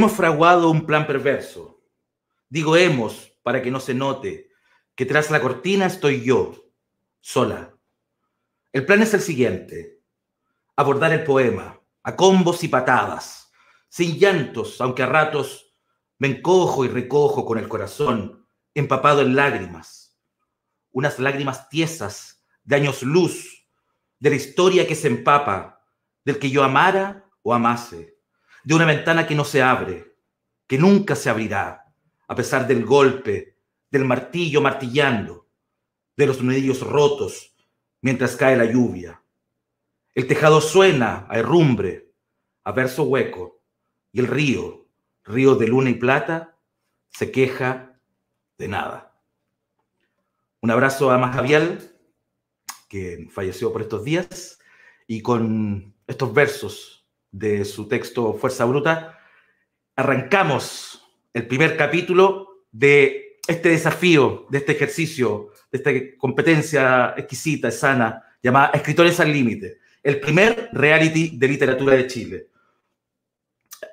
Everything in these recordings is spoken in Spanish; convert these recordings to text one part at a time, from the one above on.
Hemos fraguado un plan perverso. Digo hemos para que no se note que tras la cortina estoy yo, sola. El plan es el siguiente. Abordar el poema, a combos y patadas, sin llantos, aunque a ratos me encojo y recojo con el corazón empapado en lágrimas. Unas lágrimas tiesas de años luz, de la historia que se empapa, del que yo amara o amase de una ventana que no se abre, que nunca se abrirá, a pesar del golpe, del martillo martillando, de los nudillos rotos mientras cae la lluvia. El tejado suena a herrumbre, a verso hueco, y el río, río de luna y plata, se queja de nada. Un abrazo a Majavial, que falleció por estos días, y con estos versos de su texto Fuerza Bruta, arrancamos el primer capítulo de este desafío, de este ejercicio, de esta competencia exquisita, sana, llamada Escritores al Límite, el primer reality de literatura de Chile.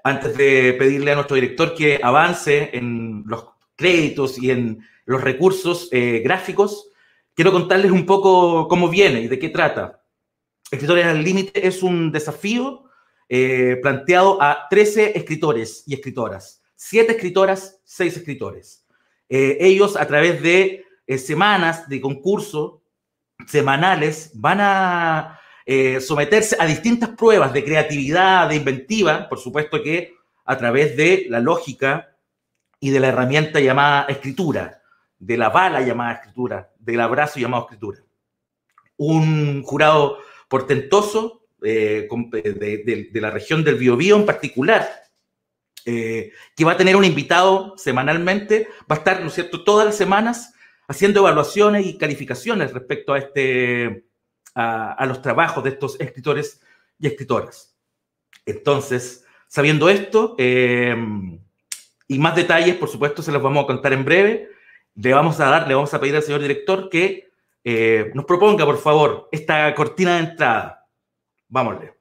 Antes de pedirle a nuestro director que avance en los créditos y en los recursos eh, gráficos, quiero contarles un poco cómo viene y de qué trata. Escritores al Límite es un desafío eh, planteado a 13 escritores y escritoras, 7 escritoras, 6 escritores. Eh, ellos a través de eh, semanas de concurso semanales van a someterse a distintas pruebas de creatividad, de inventiva, por supuesto que a través de la lógica y de la herramienta llamada escritura, de la bala llamada escritura, del abrazo llamado escritura. Un jurado portentoso eh, de, la región del Biobío en particular, eh, que va a tener un invitado semanalmente, va a estar, ¿no es cierto?, todas las semanas haciendo evaluaciones y calificaciones respecto a, este, a, los trabajos de estos escritores y escritoras. Entonces, sabiendo esto, em, y más detalles, por supuesto, se los vamos a contar en breve. Le vamos a dar, le vamos a pedir al señor director que eh, nos proponga, por favor, esta cortina de entrada. Vámonos.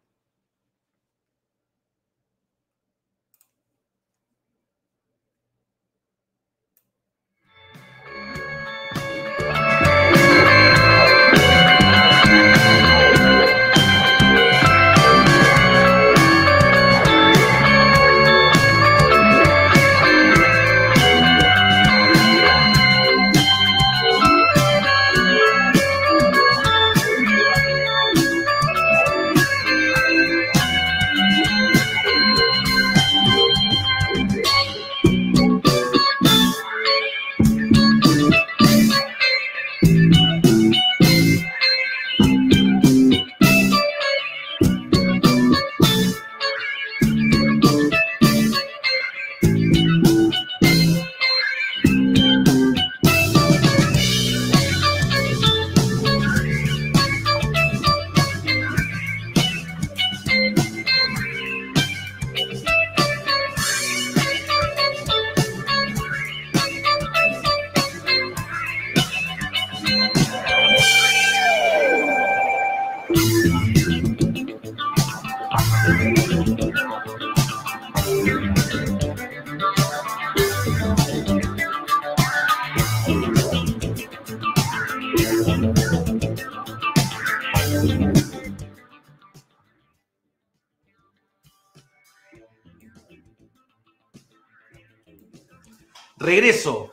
Regreso.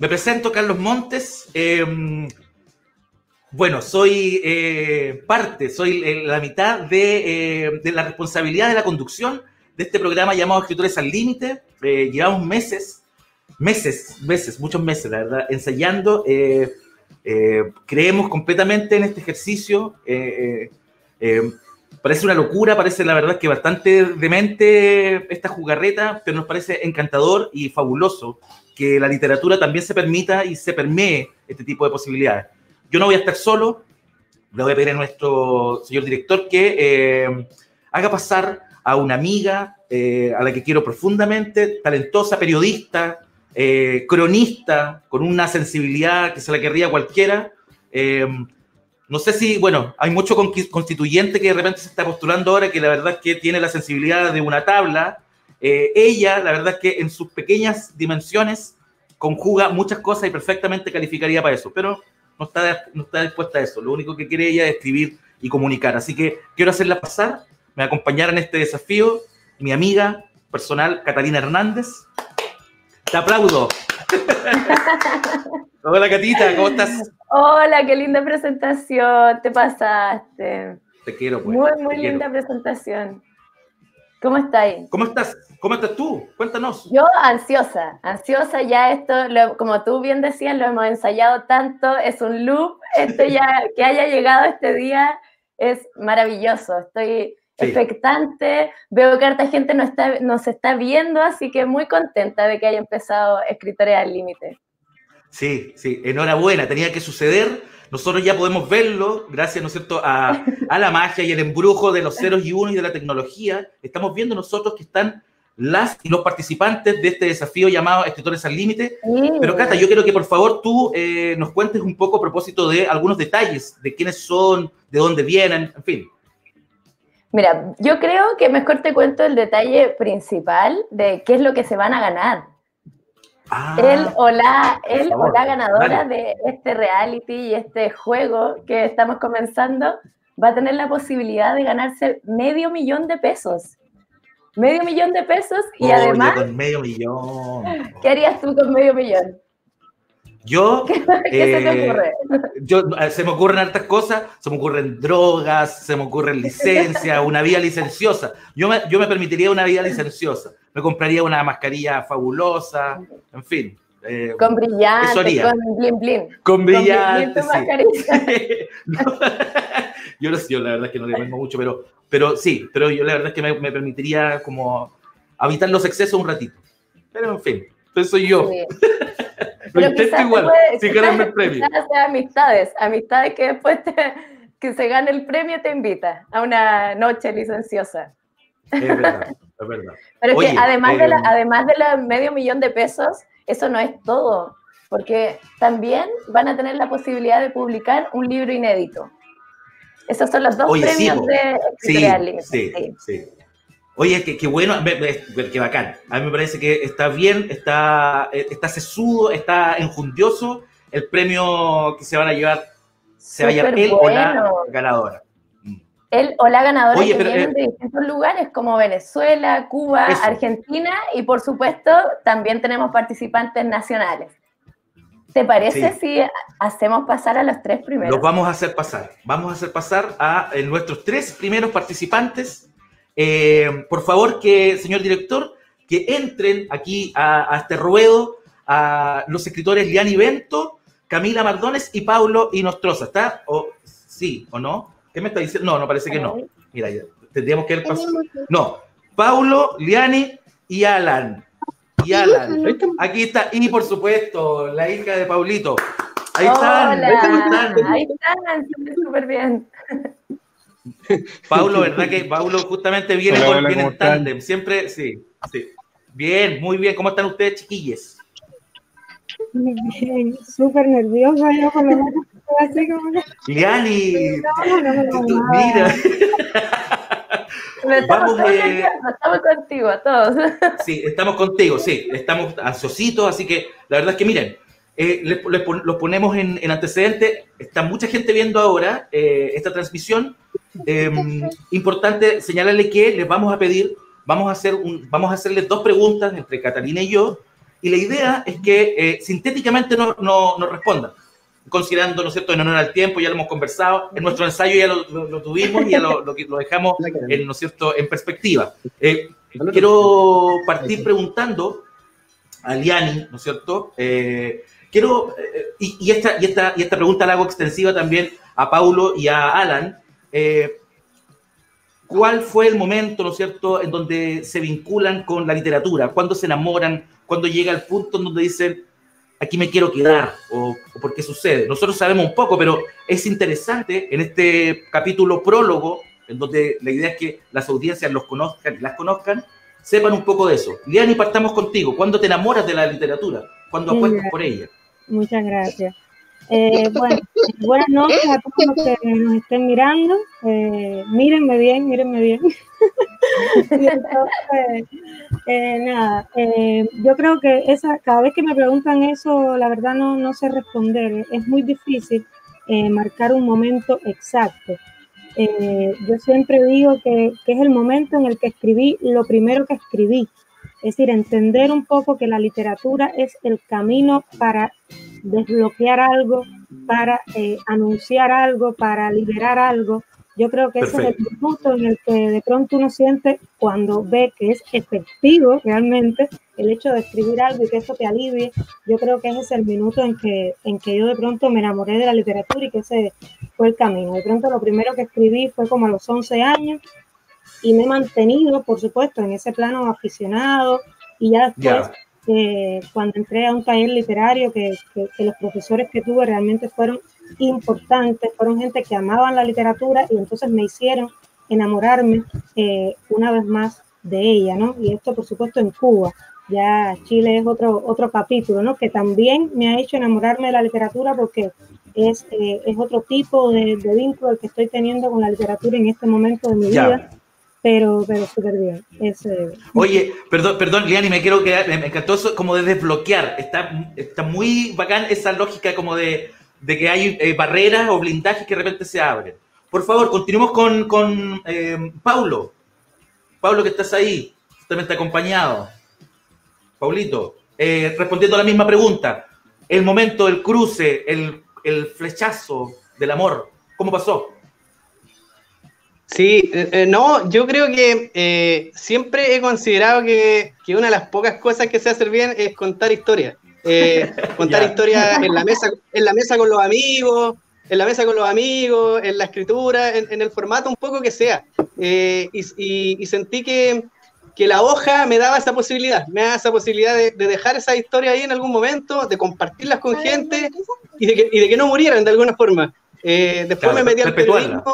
Me presento Carlos Montes, em, Bueno, soy eh, parte, soy eh, la mitad de, de, la responsabilidad de la conducción de este programa llamado Escritores al Límite. llevamos meses, meses, meses, muchos meses, la verdad, ensayando. creemos completamente en este ejercicio. Parece una locura, parece la verdad que bastante demente esta jugarreta, pero nos parece encantador y fabuloso que la literatura también se permita y se permee este tipo de posibilidades. Yo no voy a estar solo, le voy a pedir a nuestro señor director que eh, haga pasar a una amiga eh, a la que quiero profundamente, talentosa, periodista, eh, cronista, con una sensibilidad que se la querría cualquiera. No sé si, bueno, hay mucho constituyente que de repente se está postulando ahora que la verdad es que tiene la sensibilidad de una tabla, eh, ella, la verdad es que en sus pequeñas dimensiones conjuga muchas cosas y perfectamente calificaría para eso, pero no está, no está dispuesta a eso. Lo único que quiere ella es escribir y comunicar. Así que quiero hacerla pasar, me acompañar en este desafío mi amiga personal, Catalina Hernández. Te aplaudo. Hola, Catita, ¿cómo estás? Hola, qué linda presentación, te pasaste. Te quiero, pues. Muy, muy linda presentación. ¿Cómo estáis? ¿Cómo estás? ¿Cómo estás tú? Cuéntanos. Yo ansiosa, ansiosa ya esto, como tú bien decías, lo hemos ensayado tanto, es un loop, esto ya, que haya llegado este día es maravilloso, estoy expectante, veo que harta gente nos está, nos está viendo, así que muy contenta de que haya empezado Escritores al Límite. Sí, sí, enhorabuena, tenía que suceder nosotros ya podemos verlo, gracias, ¿no es cierto?, a, la magia y el embrujo de los ceros y unos y de la tecnología. Estamos viendo nosotros que están las y los participantes de este desafío llamado Escritores al Límite. Pero Cata, yo quiero que por favor tú eh, nos cuentes un poco a propósito de algunos detalles, de quiénes son, de dónde vienen, en fin. Mira, yo creo que mejor te cuento el detalle principal de qué es lo que se van a ganar. Ah, él o la, él o la ganadora de este reality y este juego que estamos comenzando va a tener la posibilidad de ganarse medio millón de pesos. Medio millón de pesos y además... Con medio millón. ¿Qué harías tú con medio millón? Yo, ¿Qué, se te eh, ocurre? Yo, eh, se me ocurren hartas cosas, se me ocurren drogas, se me ocurren licencias, una vida licenciosa. Yo me, yo me permitiría una vida licenciosa me compraría una mascarilla fabulosa, en fin. Eh, con brillantes, con blin blin. Con brillantes, sí. yo, yo la verdad es que no le vengo mucho, pero, pero sí, pero yo la verdad es que me, permitiría como habitar los excesos un ratito. Pero en fin, eso soy yo. Lo intento igual, sin ganarme el premio. amistades, amistades que después que se gane el premio te invita a una noche licenciosa. Es verdad, es verdad. Pero que además, de la, eh, además de los medio millón de pesos, eso no es todo, porque también van a tener la posibilidad de publicar un libro inédito. Esos son los dos premios de sí, sí, sí, sí, Oye, qué, bueno, qué bacán. A mí me parece que está bien, está, está sesudo, está enjundioso el premio que se van a llevar, se va a llevar él o la ganadora él o la ganadora que vienen eh, de distintos lugares como Venezuela, Cuba, Argentina y por supuesto también tenemos participantes nacionales. ¿Te parece si hacemos pasar a los tres primeros? Los vamos a hacer pasar. Vamos a hacer pasar a eh, nuestros tres primeros participantes. Eh, por favor, que, señor director, que entren aquí a, este ruedo a los escritores Liani Bento, Camila Mardones y Paulo Inostroza. ¿Está? ¿O, ¿Sí o no? ¿Qué me está diciendo? No, no parece que no. Mira, tendríamos que ver No, Paulo, Liani y Alan. Y Alan. Aquí está. Y por supuesto, la hija de Paulito. Ahí están. Ahí están, súper bien. Paulo, ¿verdad que Paulo justamente viene, con, viene en tándem? Siempre, sí, sí. Bien, muy bien. ¿Cómo están ustedes, chiquilles? Bien, súper nerviosa yo con lo así como Liani, mira. Vamos, eh, estamos contigo a todos. Sí, estamos contigo, sí, estamos ansiositos, así que la verdad es que miren, eh, les, los ponemos en, en antecedente, está mucha gente viendo ahora eh, esta transmisión. Em, importante señalarle que les vamos a pedir, vamos a, hacer un, vamos a hacerles dos preguntas entre Catalina y yo, y la idea es que eh, sintéticamente nos no, no respondan. considerando, ¿no es cierto?, en honor al tiempo, ya lo hemos conversado, en nuestro ensayo ya lo, tuvimos y ya lo, lo, dejamos, en, ¿no es cierto?, en perspectiva. Eh, quiero partir preguntando a Liani, ¿no es cierto?, eh, quiero, eh, y, esta, y, esta, y esta pregunta la hago extensiva también a Paulo y a Alan, ¿cuál fue el momento, ¿no es cierto?, en donde se vinculan con la literatura? ¿Cuándo se enamoran? ¿Cuándo llega el punto en donde dicen, aquí me quiero quedar o, por qué sucede. Nosotros sabemos un poco, pero es interesante en este capítulo prólogo, en donde la idea es que las audiencias los conozcan y las conozcan, sepan un poco de eso. Liani, partamos contigo. ¿Cuándo te enamoras de la literatura? ¿Cuándo apuestas por ella? Muchas gracias. Eh, bueno, buenas noches a todos los que nos estén mirando. Eh, mírenme bien, mírenme bien. eh, nada, eh, yo creo que esa, cada vez que me preguntan eso, la verdad no, no sé responder. Es muy difícil marcar un momento exacto. yo siempre digo que, que es el momento en el que escribí lo primero que escribí. Es decir, entender un poco que la literatura es el camino para desbloquear algo, para eh, anunciar algo, para liberar algo. Yo creo que ese es el punto en el que de pronto uno siente cuando ve que es efectivo realmente el hecho de escribir algo y que eso te alivie. Yo creo que ese es el minuto en que, en que yo de pronto me enamoré de la literatura y que ese fue el camino. De pronto lo primero que escribí fue como a los 11 años y me he mantenido, por supuesto, en ese plano aficionado y ya después, eh, cuando entré a un taller literario, que, que, los profesores que tuve realmente fueron importantes, fueron gente que amaban la literatura y entonces me hicieron enamorarme eh, una vez más de ella, ¿no? Y esto, por supuesto, en Cuba. Ya Chile es otro, otro capítulo, ¿no? Que también me ha hecho enamorarme de la literatura porque es, eh, es otro tipo de, de, vínculo el que estoy teniendo con la literatura en este momento de mi vida pero, pero súper bien. Oye, perdón, perdón, Liani, me quiero quedar, me encantó eso como de desbloquear. Está, está muy bacán esa lógica como de, de que hay eh, barreras o blindajes que de repente se abren. Por favor, continuemos con, con eh, Paulo. Paulo, que estás ahí, justamente acompañado. Paulito, eh, respondiendo a la misma pregunta. El momento, el cruce, el, el flechazo del amor, ¿cómo pasó? Sí, eh, eh, no, yo creo que eh, siempre he considerado que, que, una de las pocas cosas que sé hacer bien es contar historias. contar historias en la mesa, en la mesa con los amigos, en la mesa con los amigos, en la escritura, en, el formato un poco que sea. Y, y, sentí que, que, la hoja me daba esa posibilidad, me daba esa posibilidad de, de dejar esa historia ahí en algún momento, de compartirlas con gente y de que, y de que no murieran de alguna forma. después me metí al periodismo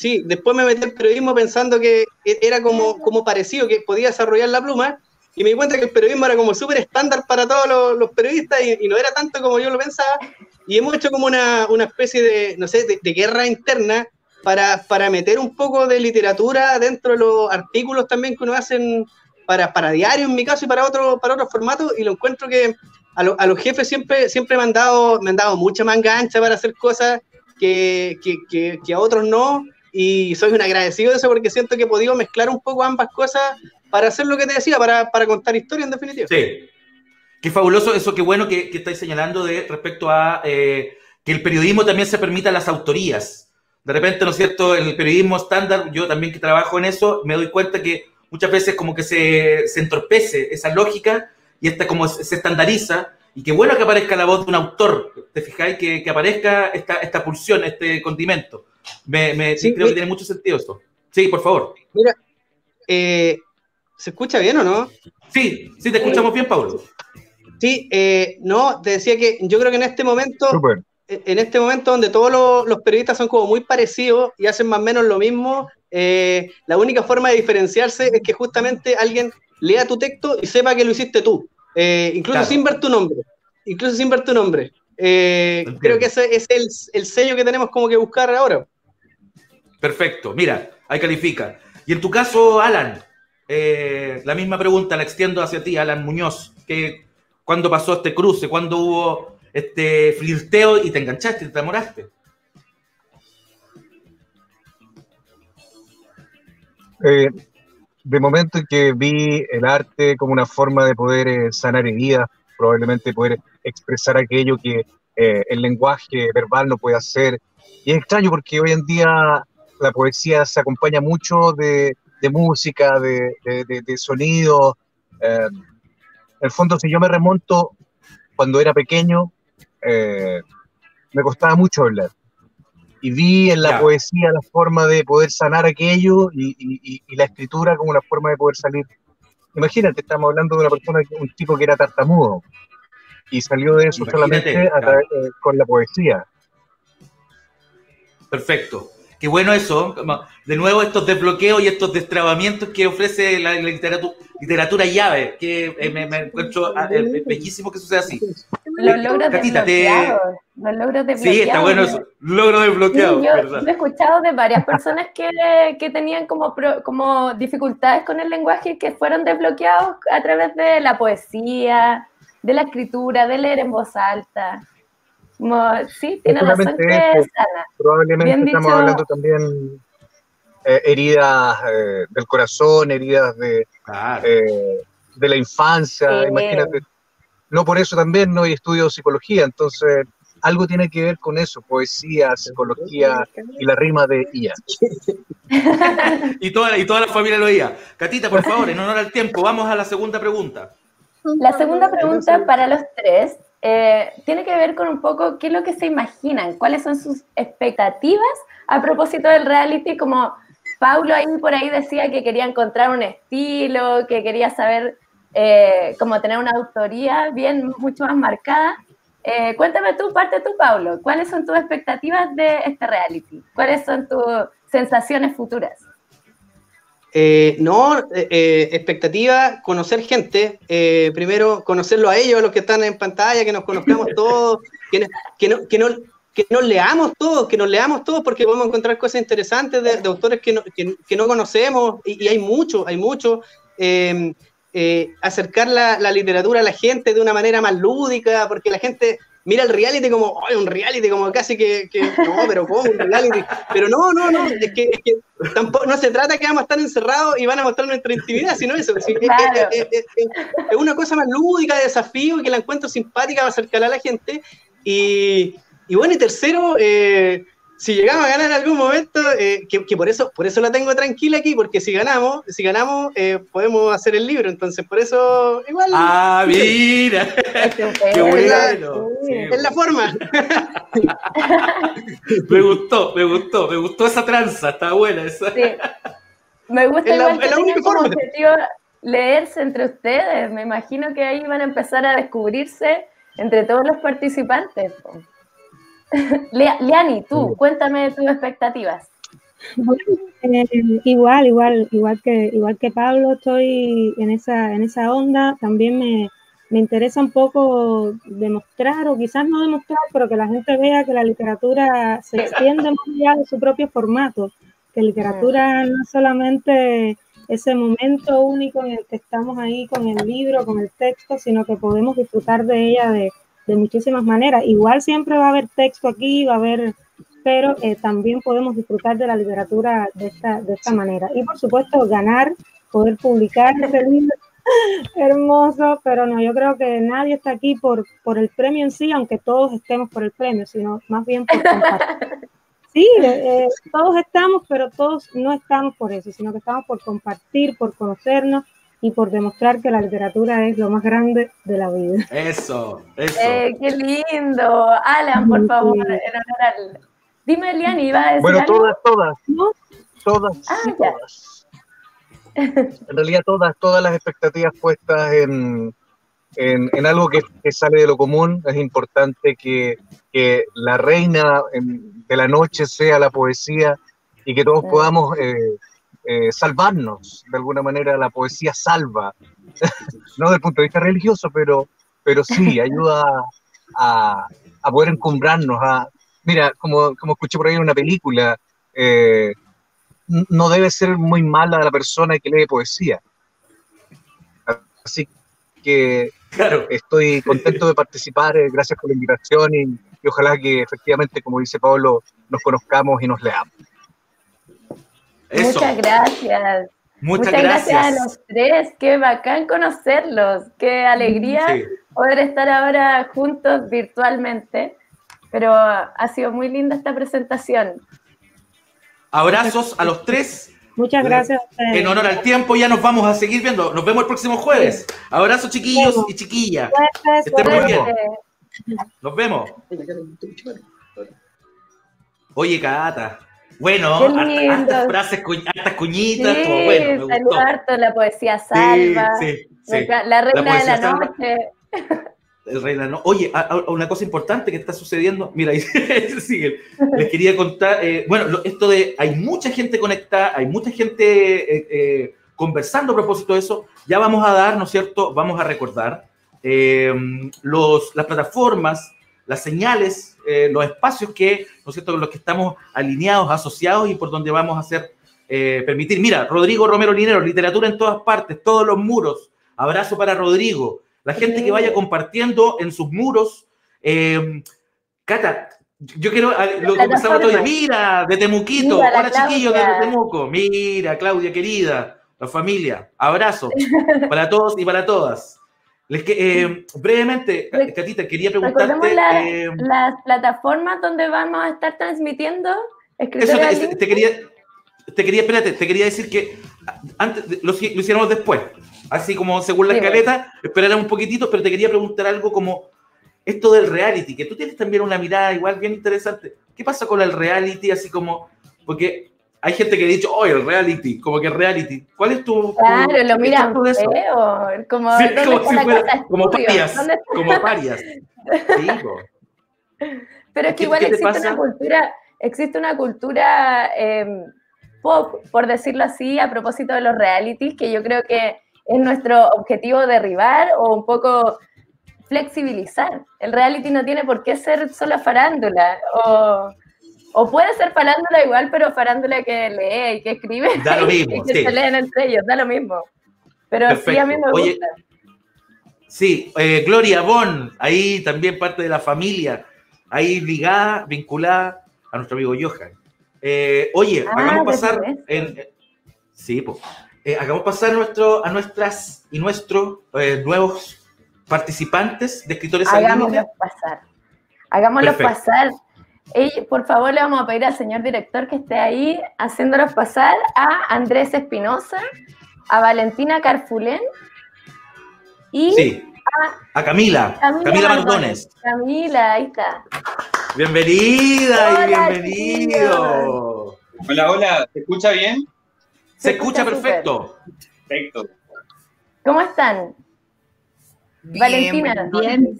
Sí, después me metí al periodismo pensando que e-, era como, como parecido, que podía desarrollar la pluma, y me di cuenta que el periodismo era como súper estándar para todos los, periodistas y, no era tanto como yo lo pensaba, y hemos hecho como una, una especie de, no sé, de, guerra interna para, para, meter un poco de literatura dentro de los artículos también que uno hacen para, para diario en mi caso y para otro, para otros formatos, y lo encuentro que a, a los jefes siempre, siempre me, han dado, me han dado mucha más gancha para hacer cosas que, que, que a otros no, y soy un agradecido de eso porque siento que he podido mezclar un poco ambas cosas para hacer lo que te decía, para, para contar historia en definitiva. Sí. Qué fabuloso eso, qué bueno que, que estáis señalando de respecto a eh, que el periodismo también se permita las autorías. De repente, ¿no es cierto? El periodismo estándar, yo también que trabajo en eso, me doy cuenta que muchas veces como que se, se entorpece esa lógica y esta como se estandariza y qué bueno que aparezca la voz de un autor, ¿te fijáis? Que, que aparezca esta, esta pulsión, este condimento. Me, me sí, creo que tiene mucho sentido esto. Sí, por favor. Mira, eh, ¿se escucha bien o no? Sí, sí, te escuchamos bien, Pablo. Sí, eh, no, te decía que yo creo que en este momento, Super. en este momento donde todos los, los, periodistas son como muy parecidos y hacen más o menos lo mismo, eh, la única forma de diferenciarse es que justamente alguien lea tu texto y sepa que lo hiciste tú, eh, incluso claro. sin ver tu nombre, incluso sin ver tu nombre. Eh, creo que ese es el, el, sello que tenemos como que buscar ahora. Perfecto, mira, ahí califica. Y en tu caso, Alan, eh, la misma pregunta la extiendo hacia ti, Alan Muñoz, que ¿cuándo pasó este cruce? ¿Cuándo hubo este flirteo y te enganchaste, te enamoraste? Eh, de momento en que vi el arte como una forma de poder eh, sanar heridas, probablemente poder expresar aquello que eh, el lenguaje verbal no puede hacer. Y es extraño porque hoy en día la poesía se acompaña mucho de, música, de, de, sonido. Eh, en el fondo, si yo me remonto cuando era pequeño, eh, me costaba mucho hablar. Y vi en la poesía la forma de poder sanar aquello y, la escritura como una forma de poder salir. Imagínate, estamos hablando de una persona, un tipo que era tartamudo y salió de eso solamente eh, con la poesía. Perfecto. Qué bueno eso. De nuevo, estos desbloqueos y estos destrabamientos que ofrece la, literatura, literatura llave, que eh, me, encuentro ah, eh, bellísimo que suceda así. Los logros desbloqueados. Los logros desbloqueados. Sí, está bueno eso. Logro desbloqueado. yo, he escuchado de varias personas que, que tenían como, como dificultades con el lenguaje que fueron desbloqueados a través de la poesía, de la escritura, de leer en voz alta sí, tiene razón que Probablemente estamos hablando también eh, heridas eh, del corazón, heridas de, eh, de la infancia, imagínate. No por eso también no hay estudio de psicología, entonces algo tiene que ver con eso, poesía, psicología y la rima de IA. y, toda, y toda la familia lo oía. Catita, por favor, en honor al tiempo, vamos a la segunda pregunta. La segunda pregunta para los tres eh, tiene que ver con un poco qué es lo que se imaginan, cuáles son sus expectativas a propósito del reality, como Paulo ahí por ahí decía que quería encontrar un estilo, que quería saber eh, cómo tener una autoría bien mucho más marcada. Eh, cuéntame tú, parte tú, Paulo, ¿cuáles son tus expectativas de este reality? ¿Cuáles son tus sensaciones futuras? Eh, no, eh, eh, expectativa, conocer gente, primero conocerlo a ellos, a los que están en pantalla, que nos conozcamos todos, que, que, no, que, no, que nos leamos todos, que nos leamos todos, porque podemos encontrar cosas interesantes de, autores que no, que, no conocemos, y, hay mucho, hay mucho. Acercar la, la literatura a la gente de una manera más lúdica, porque la gente mira el reality como, ¡ay, un reality! Como casi que, no, pero ¿cómo un reality? Pero no, no, no, es que, es que tampoco, no se trata que vamos a estar encerrados y van a mostrar nuestra intimidad, sino eso. Es, una cosa más lúdica, de desafío, y que la encuentro simpática, va a acercar a la gente. Y, y bueno, y tercero, eh, si llegamos a ganar en algún momento, eh, que, por eso por eso la tengo tranquila aquí, porque si ganamos, si ganamos, eh, podemos hacer el libro, entonces por eso igual. Ah, mira. Qué bueno. Es la forma. me gustó, me gustó, me gustó esa tranza, está buena esa. Sí. Me gusta igual que tengan como objetivo leerse entre ustedes. Me imagino que ahí van a empezar a descubrirse entre todos los participantes. Liani, tú, cuéntame tus expectativas. Eh, igual, igual, igual que, igual que Pablo, estoy en esa, en esa onda. También me, interesa un poco demostrar, o quizás no demostrar, pero que la gente vea que la literatura se extiende más allá de su propio formato, que literatura no es solamente ese momento único en el que estamos ahí con el libro, con el texto, sino que podemos disfrutar de ella de, de muchísimas maneras. Igual siempre va a haber texto aquí, va a haber, pero eh, también podemos disfrutar de la literatura de esta, de esta manera. Y por supuesto, ganar, poder publicar ese libro. Hermoso, pero no, yo creo que nadie está aquí por, por el premio en sí, aunque todos estemos por el premio, sino más bien por compartir. Sí, eh, todos estamos, pero todos no estamos por eso, sino que estamos por compartir, por conocernos y por demostrar que la literatura es lo más grande de la vida. Eso, eso. Eh, qué lindo. Alan, por favor, en honor Dime, Eliani, ¿iba a decir Bueno, todas, todas. ¿No? Todas, ah, todas. En realidad todas, todas las expectativas puestas en, en, algo que, sale de lo común. Es importante que, que la reina de la noche sea la poesía y que todos podamos eh, eh, salvarnos, de alguna manera la poesía salva, no desde el punto de vista religioso, pero, pero sí ayuda a, a poder encumbrarnos. A, mira, como, como escuché por ahí en una película, eh, no debe ser muy mala la persona que lee poesía. Así que estoy contento de participar, eh, gracias por la invitación y, y, ojalá que efectivamente, como dice Pablo, nos conozcamos y nos leamos. Muchas gracias. Muchas, gracias. a los tres. Qué bacán conocerlos. Qué alegría poder estar ahora juntos virtualmente. pero ha sido muy linda esta presentación. Abrazos a los tres. Muchas gracias. En honor al tiempo, ya nos vamos a seguir viendo. Nos vemos el próximo jueves. Abrazos, chiquillos y chiquillas. Estén bien. Nos vemos. Oye, Cata. Bueno, hartas frases, hartas cuñitas, sí, bueno, me gustó. la poesía salva, sí, sí, la reina de la noche. El reina no. Oye, una cosa importante que está sucediendo, mira, sigue. Les quería contar, eh, bueno, esto de, hay mucha gente conectada, hay mucha gente eh, eh, conversando a propósito de eso, ya vamos a dar, ¿no es cierto? Vamos a recordar los, las plataformas, las señales, los espacios que, ¿no es cierto?, con los que estamos alineados, asociados y por donde vamos a hacer, permitir. Mira, Rodrigo Romero Linero, literatura en todas partes, todos los muros. Abrazo para Rodrigo. La gente que vaya compartiendo en sus muros. Eh, Cata, yo quiero lo que pasaba todo Mira, de Temuquito. Hola, chiquillos de Temuco. Mira, Claudia, querida, la familia. Abrazo para todos y para todas. Les que, eh, brevemente, Catita, quería preguntarte. Eh, las plataformas donde vamos a estar transmitiendo. Eso te, quería, te quería, espérate, te quería decir que antes lo, lo hiciéramos después así como según la escaleta, esperar un poquitito, pero te quería preguntar algo como esto del reality, que tú tienes también una mirada igual bien interesante. ¿Qué pasa con el reality? Así como, porque hay gente que ha dicho, oh, el reality, como que reality. ¿Cuál es tu. Claro, lo miran feo, como, sí, como, si fuera, como parias. Como parias. Pero es que igual existe una cultura, existe una cultura eh, pop, por decirlo así, a propósito de los realities, que yo creo que es nuestro objetivo derribar o un poco flexibilizar. El reality no tiene por qué ser solo farándula, o, o puede ser farándula igual, pero farándula que lee y que escribe. Da lo mismo. que se leen entre ellos, da lo mismo. Pero sí, a mí me gusta. sí, eh, Gloria Bon, ahí también parte de la familia, ahí ligada, vinculada a nuestro amigo Johan. Eh, oye, ah, hagamos pasar en, sí, pues hagamos pasar nuestro, a nuestras y nuestros nuevos participantes de escritores Hagámoslos pasar. Hagámoslos pasar. Por favor, le vamos a pedir al señor director que esté ahí haciéndolos pasar a Andrés Espinosa, a Valentina Carfulén y a, Camila, Camila, Mardones. Camila, ahí está. Bienvenida y bienvenido. Hola, hola, ¿se escucha bien? Se, escucha, perfecto. Perfecto. ¿Cómo están? Valentina. Bien.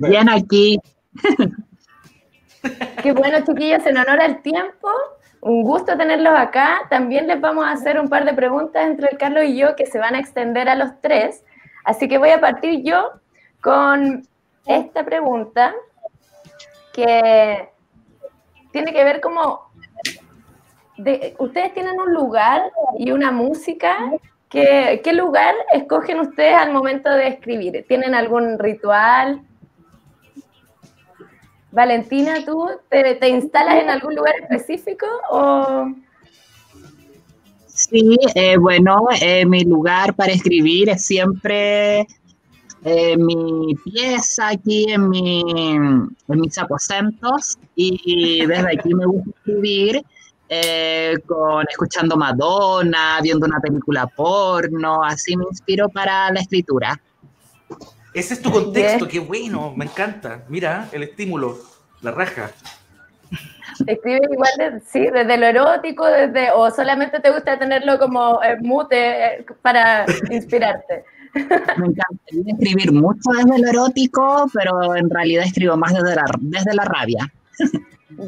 Bien aquí. Qué bueno, chiquillos, en honor al tiempo. Un gusto tenerlos acá. También les vamos a hacer un par de preguntas entre el Carlos y yo que se van a extender a los tres. Así que voy a partir yo con esta pregunta que tiene que ver como ustedes tienen un lugar y una música. ¿Qué, ¿Qué lugar escogen ustedes al momento de escribir? ¿Tienen algún ritual? Valentina, ¿tú te, instalas en algún lugar específico o...? Sí, eh, bueno, eh, mi lugar para escribir es siempre eh, mi pieza aquí en, mi, en mis aposentos y desde aquí me gusta escribir eh, con escuchando Madonna, viendo una película porno, así me inspiro para la escritura. Ese es tu contexto, qué bueno, me encanta. Mira, el estímulo, la raja. Escribe igual, sí, desde lo erótico, desde, o solamente te gusta tenerlo como eh, mute eh, para inspirarte. Me encanta escribir mucho desde lo erótico, pero en realidad escribo más desde la, desde la rabia.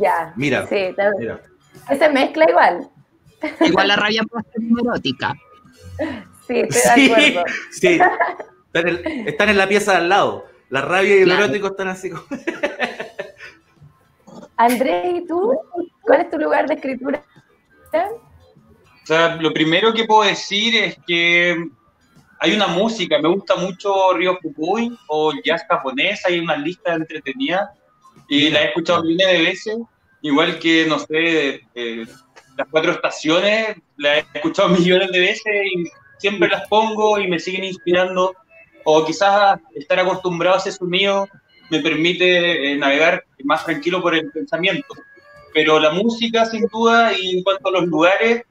Ya. Mira, sí, mira se mezcla igual. Igual la rabia puede ser erótica. Sí, estoy de acuerdo. Sí, Están, en, la pieza de al lado. La rabia y el erótico están así como... Andrés, ¿y tú? ¿Cuál es tu lugar de escritura? O sea, lo primero que puedo decir es que hay una música, me gusta mucho Río Fukui o jazz japonés, hay una lista entretenida y la he escuchado millones de veces igual que, no sé, eh, las cuatro estaciones, las he escuchado millones de veces y siempre las pongo y me siguen inspirando, o quizás estar acostumbrado a ese sonido me permite eh, navegar más tranquilo por el pensamiento. Pero la música, sin duda, y en cuanto a los lugares,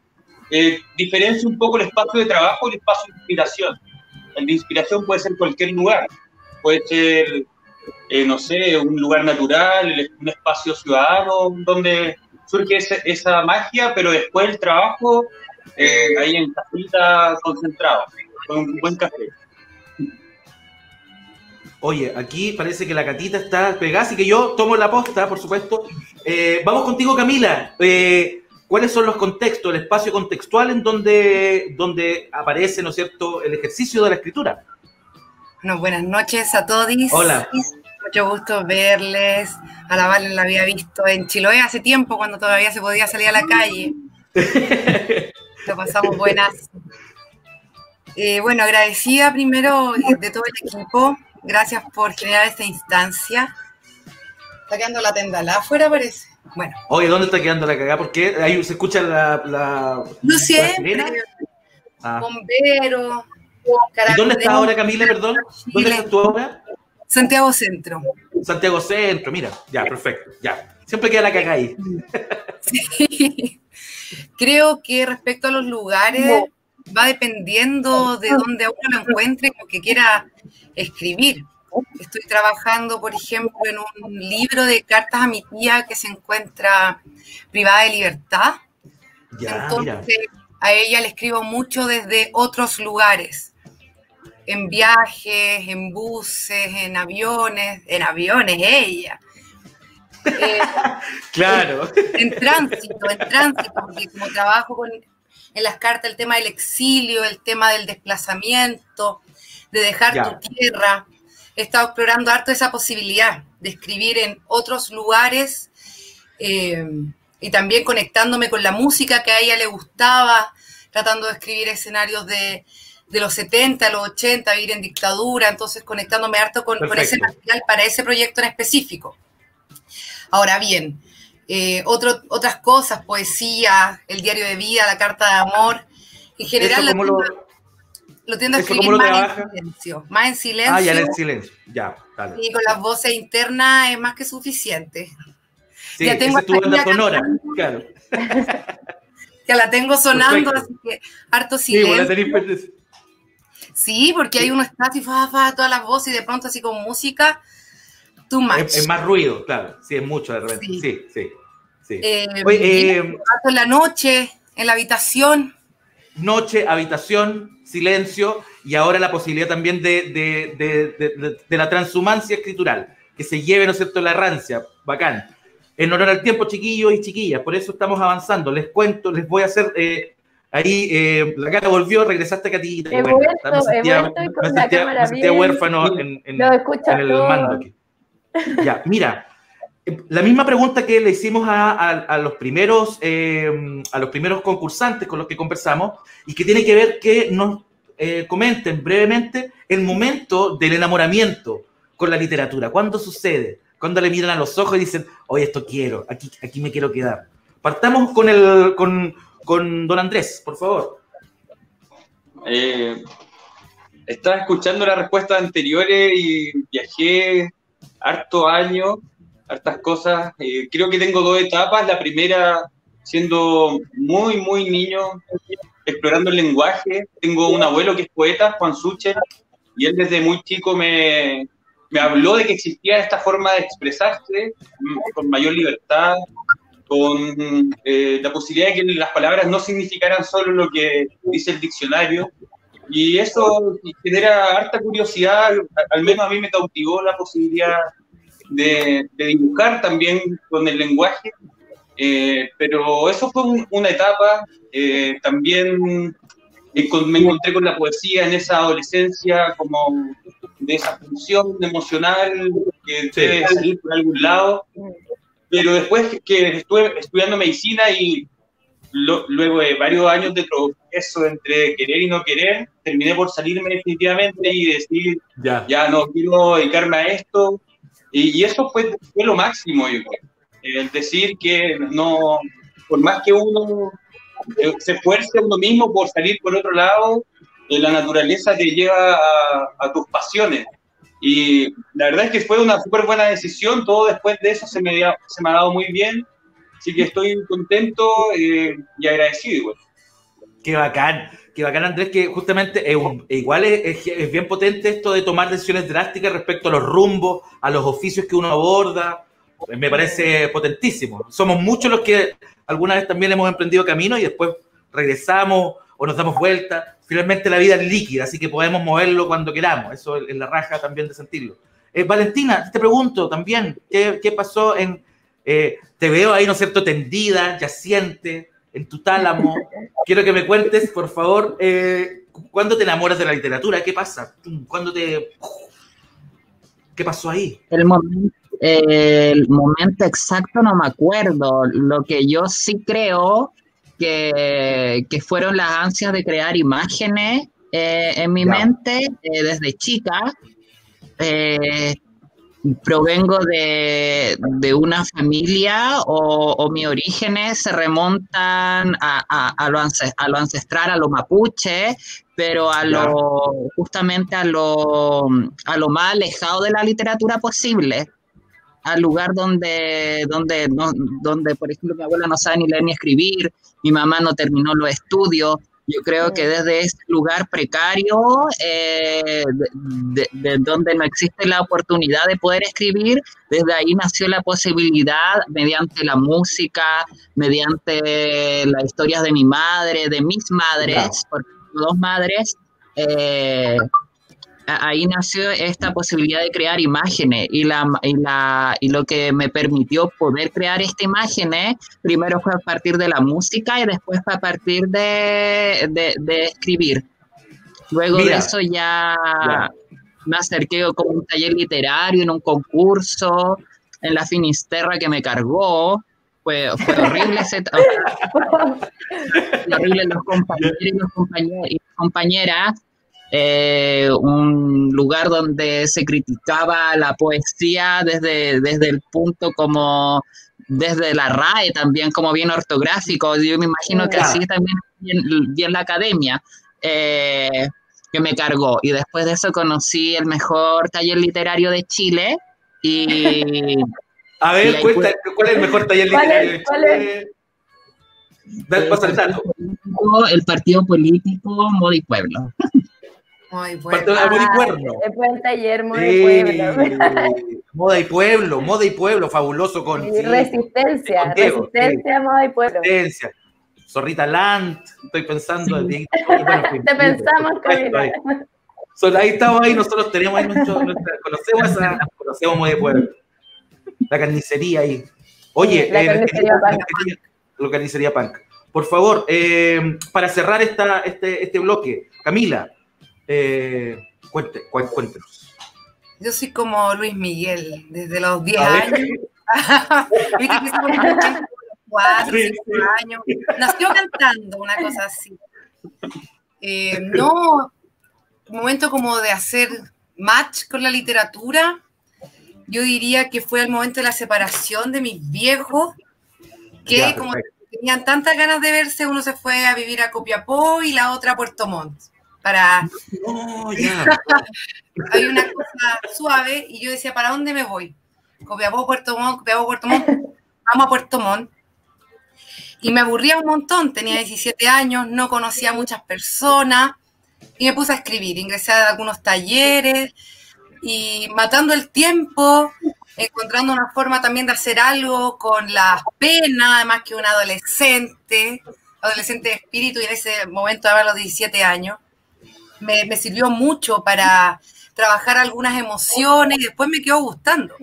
eh, diferencia un poco el espacio de trabajo y el espacio de inspiración. El de inspiración puede ser cualquier lugar, puede ser, eh, no sé, un lugar natural, un espacio ciudadano, donde surge esa, magia, pero después el trabajo ahí en casita concentrado, con un buen café. Oye, aquí parece que la catita está pegada, así que yo tomo la posta, por supuesto. Eh, vamos contigo, Camila. Eh, ¿Cuáles son los contextos, el espacio contextual en donde, donde aparece, ¿no es cierto?, el ejercicio de la escritura. Bueno, buenas noches a todos. Hola. Mucho gusto verles. A la Vale la había visto en Chiloé hace tiempo, cuando todavía se podía salir a la calle. Lo pasamos buenas. Eh, bueno, agradecida primero de todo el equipo Gracias por generar esta instancia. Está quedando la tendala afuera, parece. Bueno. Oye, ¿dónde está quedando la cagada? Porque ahí se escucha la. la no siempre. Ah. Bombero. ¿Y dónde está ahora, Camila? Perdón. ¿Dónde estás tú ahora? Santiago Centro. Santiago Centro, mira, ya, perfecto, ya. Siempre queda la cagada ahí. Sí. Creo que respecto a los lugares, va dependiendo de dónde uno lo encuentre, lo que quiera escribir. Estoy trabajando, por ejemplo, en un libro de cartas a mi tía que se encuentra privada de libertad. Entonces, a ella le escribo mucho desde otros lugares, en viajes, en buses, en aviones, en aviones ella. Eh, claro. En, tránsito, en tránsito, porque como trabajo con, en las cartas el tema del exilio, el tema del desplazamiento, de dejar tu tierra. He estado explorando harto esa posibilidad de escribir en otros lugares eh, y también conectándome con la música que a ella le gustaba, tratando de escribir escenarios de, los 70, los 80, vivir en dictadura, entonces conectándome harto con, ese material para ese proyecto en específico. Ahora bien, eh, otras cosas, poesía, el diario de vida, la carta de amor. En general, lo, tiendo a escribir más en silencio. Más en silencio. Ah, ya en silencio, ya. Y con las voces internas es más que suficiente. Sí, ya tengo tu banda sonora, claro. que la tengo sonando, así que harto silencio. Sí, porque hay uno está así, fa, fa, todas las voces y de pronto así con música, too much. Es, más ruido, claro, sí, es mucho de repente, sí, sí. Eh, eh, en la noche, en la habitación. Noche, habitación, silencio y ahora la posibilidad también de, la transhumancia escritural, que se lleve, ¿no es cierto?, la rancia, bacán. En honor al tiempo, chiquillos y chiquillas, por eso estamos avanzando. Les cuento, les voy a hacer eh, ahí, la cara volvió, regresaste a ti. He vuelto, me sentía, me sentía, huérfano en, en, en el mando. Ya, mira, la misma pregunta que le hicimos a, los primeros, eh, a los primeros concursantes con los que conversamos y que tiene que ver que nos eh, comenten brevemente el momento del enamoramiento con la literatura. ¿Cuándo sucede? Cuando le miran a los ojos y dicen, oye, esto quiero, aquí, aquí me quiero quedar. Partamos con, el, con, con don Andrés, por favor. Eh, estaba escuchando las respuestas anteriores y viajé harto año hartas cosas. Eh, creo que tengo dos etapas. La primera, siendo muy, muy niño, explorando el lenguaje. Tengo un abuelo que es poeta, Juan Sucher, y él desde muy chico me, me habló de que existía esta forma de expresarse mm, con mayor libertad, con eh, la posibilidad de que las palabras no significaran solo lo que dice el diccionario. Y eso genera harta curiosidad, al menos a mí me cautivó la posibilidad de, dibujar también con el lenguaje, eh, pero eso fue una etapa, eh, también me encontré con la poesía en esa adolescencia como de esa función emocional que debe salir por algún lado, pero después que estuve estudiando medicina y luego de varios años de proceso entre querer y no querer, terminé por salirme definitivamente y decir, ya, ya no quiero dedicarme a esto, y, eso fue, fue, lo máximo, yo creo. El decir que no, por más que uno eh, se esfuerce uno mismo por salir por otro lado, eh, la naturaleza te lleva a, tus pasiones. Y la verdad es que fue una súper buena decisión, todo después de eso se me, se me ha dado muy bien, así que estoy contento eh, y agradecido igual. Qué bacán, qué bacán Andrés, que justamente igual es, es, bien potente esto de tomar decisiones drásticas respecto a los rumbos, a los oficios que uno aborda, me parece potentísimo. Somos muchos los que alguna vez también hemos emprendido camino y después regresamos o nos damos vuelta. Finalmente la vida es líquida, así que podemos moverlo cuando queramos. Eso es la raja también de sentirlo. Eh, Valentina, te pregunto también, ¿qué, qué pasó en... Eh, te veo ahí, ¿no es cierto?, tendida, yaciente, en tu tálamo. Quiero que me cuentes, por favor, eh, ¿cuándo te enamoras de la literatura? ¿Qué pasa? ¿Cuándo te... ¿Qué pasó ahí? El momento, el momento exacto no me acuerdo. Lo que yo sí creo que, que fueron las ansias de crear imágenes eh, en mi mente eh, desde chica. Provengo de, de, una familia o, o, mis orígenes se remontan a, a, a, lo, a, lo, ancestral, a lo mapuche, pero a lo justamente a lo, a lo más alejado de la literatura posible al lugar donde, donde, donde, por ejemplo, mi abuela no sabe ni leer ni escribir, mi mamá no terminó los estudios. Yo creo que desde ese lugar precario, eh, de, donde no existe la oportunidad de poder escribir, desde ahí nació la posibilidad, mediante la música, mediante las historias de mi madre, de mis madres, porque dos madres, eh, ahí nació esta posibilidad de crear imágenes y, la, y, la, y lo que me permitió poder crear esta imágenes, primero fue a partir de la música y después fue a partir de, de, escribir. Luego de eso ya, me acerqué como un taller literario en un concurso en la Finisterra que me cargó. Fue, fue horrible ese horrible los compañeros y los compañeros y compañeras eh, un lugar donde se criticaba la poesía desde, desde el punto como desde la RAE también como bien ortográfico, yo me imagino que así también bien, la academia, eh, que me cargó. Y después de eso conocí el mejor taller literario de Chile y... A ver, cuenta, ¿cuál es el mejor taller literario de Chile? El, el partido político Modo y Pueblo. Muy bueno. Moda y pueblo. buen taller, moda y pueblo. moda y pueblo, moda y pueblo, fabuloso con. resistencia, resistencia, moda y pueblo. Resistencia. Zorrita Land, estoy pensando. Te pensamos, Camila. ahí estamos ahí, nosotros tenemos ahí nuestro, conocemos esa, conocemos moda y pueblo. La carnicería ahí. Oye, la eh, carnicería La carnicería punk. Por favor, eh, para cerrar esta, este, este bloque, Camila, eh, cuente, cuéntenos. Yo soy como Luis Miguel, desde los 10 años. Viste que 4, 5 años. Nació cantando, una cosa así. Eh, no, un momento como de hacer match con la literatura, yo diría que fue el momento de la separación de mis viejos, que como tenían tantas ganas de verse, uno se fue a vivir a Copiapó y la otra a Puerto Montt para... Hay una cosa suave y yo decía, ¿para dónde me voy? Copiapó, Puerto Montt, Copiapó, Puerto Montt, vamos a Puerto Montt. Y me aburría un montón, tenía 17 años, no conocía a muchas personas y me puse a escribir, ingresé a algunos talleres y matando el tiempo, encontrando una forma también de hacer algo con las penas, además que un adolescente, adolescente de espíritu y en ese momento a los 17 años me, sirvió mucho para trabajar algunas emociones y después me quedó gustando.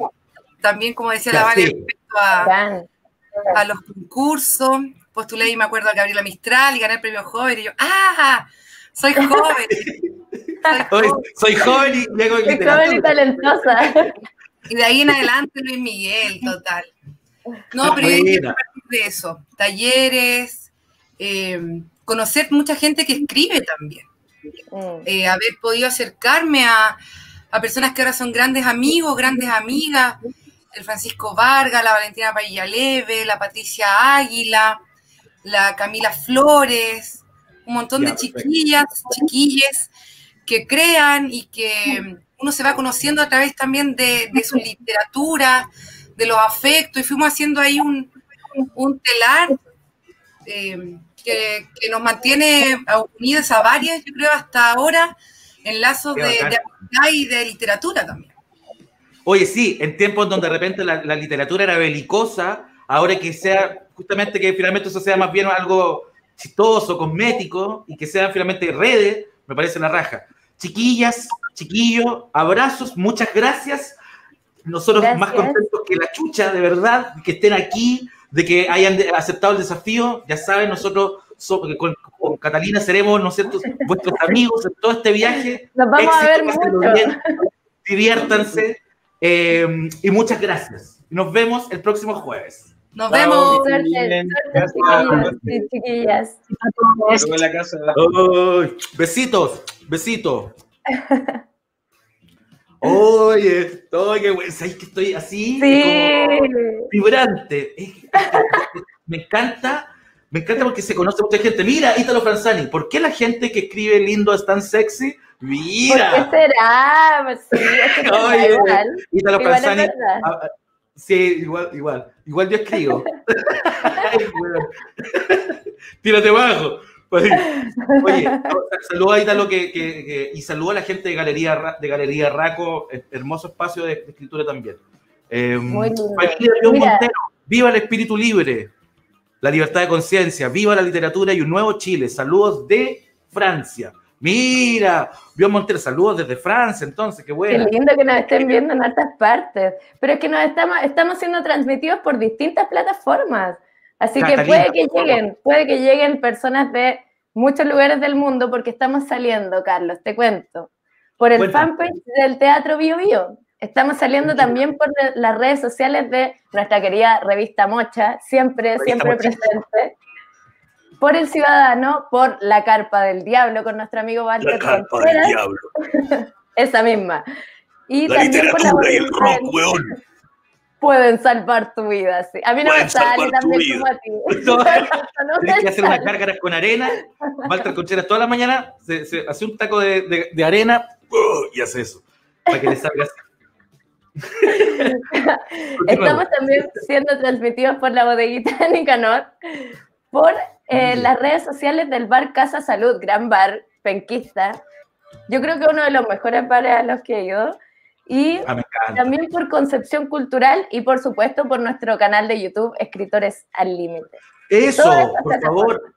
También, como decía la Vale, respecto a, los concursos, postulé y me acuerdo a Gabriela Mistral y gané el premio joven y yo, ¡ah! Soy joven. soy, joven y joven y talentosa. Y de ahí en adelante Luis Miguel, total. No, pero yo a partir de eso, talleres, eh, conocer mucha gente que escribe también. Mm. Eh, haber podido acercarme a, personas que ahora son grandes amigos, grandes amigas, el Francisco Vargas, la Valentina Leve, la Patricia Águila, la Camila Flores, un montón de chiquillas, chiquilles que crean y que uno se va conociendo a través también de, su literatura, de los afectos, y fuimos haciendo ahí un, telar eh, que, nos mantiene unidas a varias, yo creo, hasta ahora, en lazos de, de y de literatura también. Oye, sí, en tiempos donde de repente la, literatura era belicosa, ahora que sea justamente que finalmente eso sea más bien algo chistoso, cosmético y que sean finalmente redes, me parece la raja. Chiquillas, chiquillos, abrazos, muchas gracias. Nosotros más contentos que la chucha, de verdad, que estén aquí, de que hayan aceptado el desafío. Ya saben, nosotros con, Catalina seremos, ¿no vuestros amigos en todo este viaje. Nos vamos a ver mucho. diviértanse. Eh, y muchas gracias. Nos vemos el próximo jueves. Nos vemos. chiquillas. besitos, besitos. Oye, oye, ¿sabes que estoy así? vibrante. Me encanta, me encanta porque se conoce mucha gente. Mira, Ítalo Franzani, ¿por qué la gente que escribe lindo es tan sexy? Mira. ¿Por qué será? Pues sí, es que Oye, igual. Ítalo Franzani. Ah, ah, sí, igual, igual. Igual yo escribo. Tírate abajo. Oye, a Ítalo que, que, y saludo a la gente de Galería, de Galería Raco, hermoso espacio de, escritura también. Eh, Muy. Montero, viva el espíritu libre, la libertad de conciencia, viva la literatura y un nuevo Chile. Saludos de Francia. Mira, vio Montero, saludos desde Francia, entonces, qué bueno. Qué lindo que nos estén viendo en altas partes. Pero es que nos estamos, estamos siendo transmitidos por distintas plataformas. Así que puede que lleguen, puede que lleguen personas de muchos lugares del mundo porque estamos saliendo, Carlos, te cuento. Por el fanpage del Teatro Bio Bio. Estamos saliendo también por las redes sociales de nuestra querida revista Mocha, siempre, siempre presente por el Ciudadano, por La Carpa del Diablo con nuestro amigo Walter La Carpa del Diablo. Esa misma. Y la literatura y el rock, weón. Pueden salvar tu vida, sí. A mí no me sale también como a ti. No, Tienes que hacer unas gárgaras con arena. Walter Concheras toda la mañana se, hace un taco de, de, arena y hace eso. Para que le salga así. Estamos también siendo transmitidos por la bodeguita de Nicanor, por eh, las redes sociales del bar Casa Salud, gran bar, penquista. Yo creo que uno de los mejores bares a los que he ido. Y ah, también por Concepción Cultural y por supuesto por nuestro canal de YouTube, Escritores al Límite. Eso, por favor,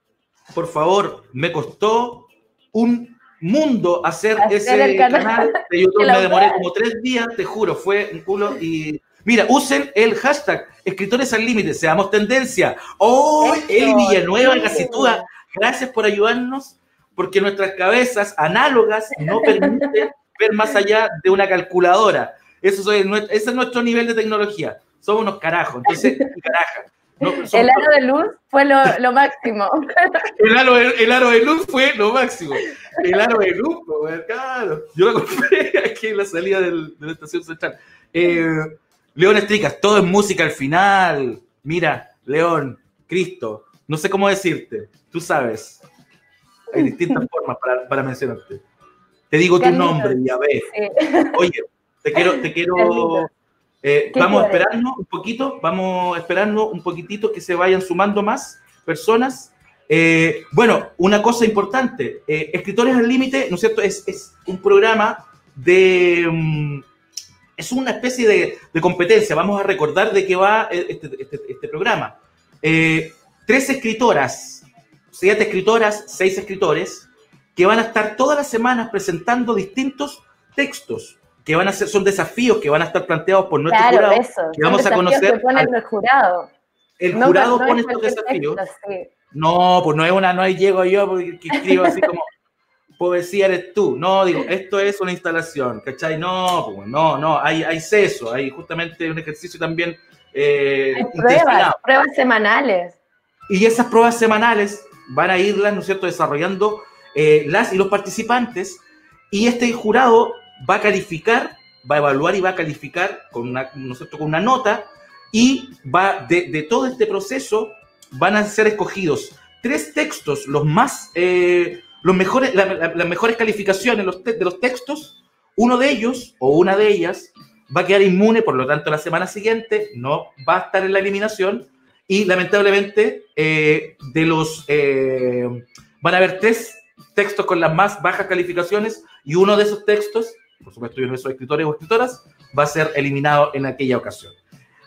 por favor, me costó un mundo hacer, ese canal. de YouTube. Me demoré como tres días, te juro, fue un culo y Mira, usen el hashtag Escritores al Límite, seamos tendencia. ¡Oh! El Villanueva, Gacitúa, gracias por ayudarnos, porque nuestras cabezas análogas no permiten ver más allá de una calculadora. Eso es, ese es nuestro nivel de tecnología. Somos unos carajos, entonces, caraja. el aro de luz fue lo, máximo. el, aro, el, aro, de luz fue lo máximo. El aro de luz, claro. Yo lo compré aquí en la salida de la estación central. Eh, León Estricas, todo es música al final. Mira, León, Cristo, no sé cómo decirte, tú sabes. Hay distintas formas para, mencionarte. Te digo tu nombre, ya ves. Oye, te quiero, te quiero. Eh, vamos esperando un poquito, vamos esperando un poquitito que se vayan sumando más personas. Eh, bueno, una cosa importante, eh, Escritores al Límite, ¿no es cierto? Es, es un programa de, mm, es una especie de, competencia. Vamos a recordar de qué va este, este, este programa. Tres escritoras, siete escritoras, seis escritores, que van a estar todas las semanas presentando distintos textos, que van a ser, son desafíos que van a estar planteados por nuestro jurado. Eso. Que vamos a conocer. el jurado. El jurado pone estos desafíos. No, pues no es una, no hay llego yo que escribo así como poesía eres tú. No, digo, esto es una instalación, ¿cachai? No, pues, no, no, hay, hay seso, hay justamente un ejercicio también. Eh, pruebas, pruebas semanales. Y esas pruebas semanales van a irlas, ¿no es cierto?, desarrollando eh, las y los participantes, y este jurado va a calificar, va a evaluar y va a calificar con una, con una nota, y va de, todo este proceso van a ser escogidos tres textos, los más, eh, los mejores, las mejores calificaciones de los textos, uno de ellos o una de ellas va a quedar inmune, por lo tanto la semana siguiente no va a estar en la eliminación. Y lamentablemente eh, de los eh, van a haber tres textos con las más bajas calificaciones y uno de esos textos, por supuesto yo no soy escritores o escritoras, va a ser eliminado en aquella ocasión.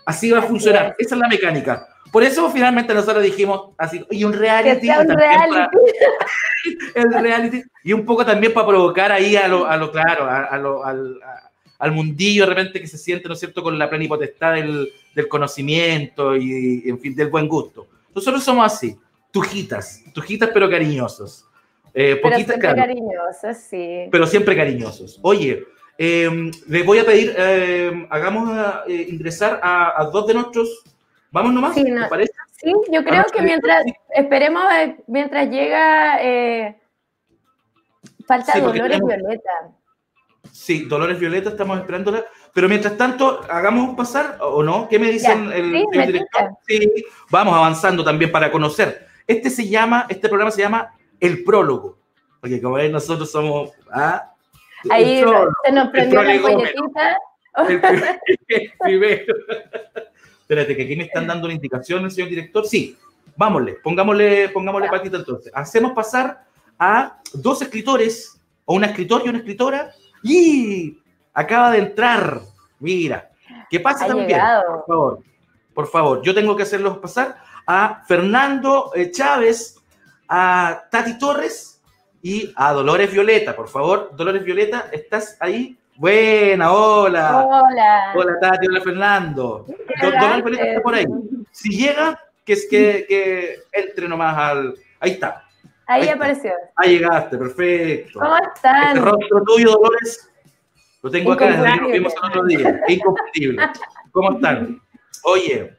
Así va a funcionar, esa es la mecánica. Por eso finalmente nosotros dijimos así, y un reality. Un reality. el reality. Y un poco también para provocar ahí a lo, a lo claro, a, lo, al, al, mundillo de repente que se siente, ¿no es cierto?, con la plenipotestad del, del conocimiento y, en fin, del buen gusto. Nosotros somos así, tujitas, tujitas pero cariñosos. Eh, pero siempre cariñosos, sí. Pero siempre cariñosos. Oye, eh, les voy a pedir, eh, hagamos eh, ingresar a, a, dos de nuestros Vamos nomás, sí, parece? Sí, yo creo que mientras, esperemos, eh, mientras llega, eh, falta Dolores Violeta. Sí, Dolores Violeta, estamos esperándola. Pero mientras tanto, hagamos pasar, ¿o no? ¿Qué me dicen el, director? Sí, vamos avanzando también para conocer. Este se llama, este programa se llama El Prólogo. Porque como ven, nosotros somos... Ah, Ahí se nos prendió la folletita. Primero. Espérate, que aquí me están dando la indicación, el señor director. Sí, vámonos, pongámosle, pongámosle patita entonces. Hacemos pasar a dos escritores, o una escritora y una escritora, y acaba de entrar. Mira, ¿qué pasa también? Por favor, por favor, yo tengo que hacerlos pasar a Fernando eh, Chávez, a Tati Torres y a Dolores Violeta. Por favor, Dolores Violeta, ¿estás ahí? Buena, hola. Hola. Hola, Tati, hola, Fernando. Don, Don está por ahí. Si llega, que es que, que entre nomás al. Ahí está. Ahí, apareció. Ahí llegaste, perfecto. ¿Cómo están? Este rostro tuyo, Dolores, lo tengo acá desde que nos vimos el otro día. Incompatible. ¿Cómo están? Oye,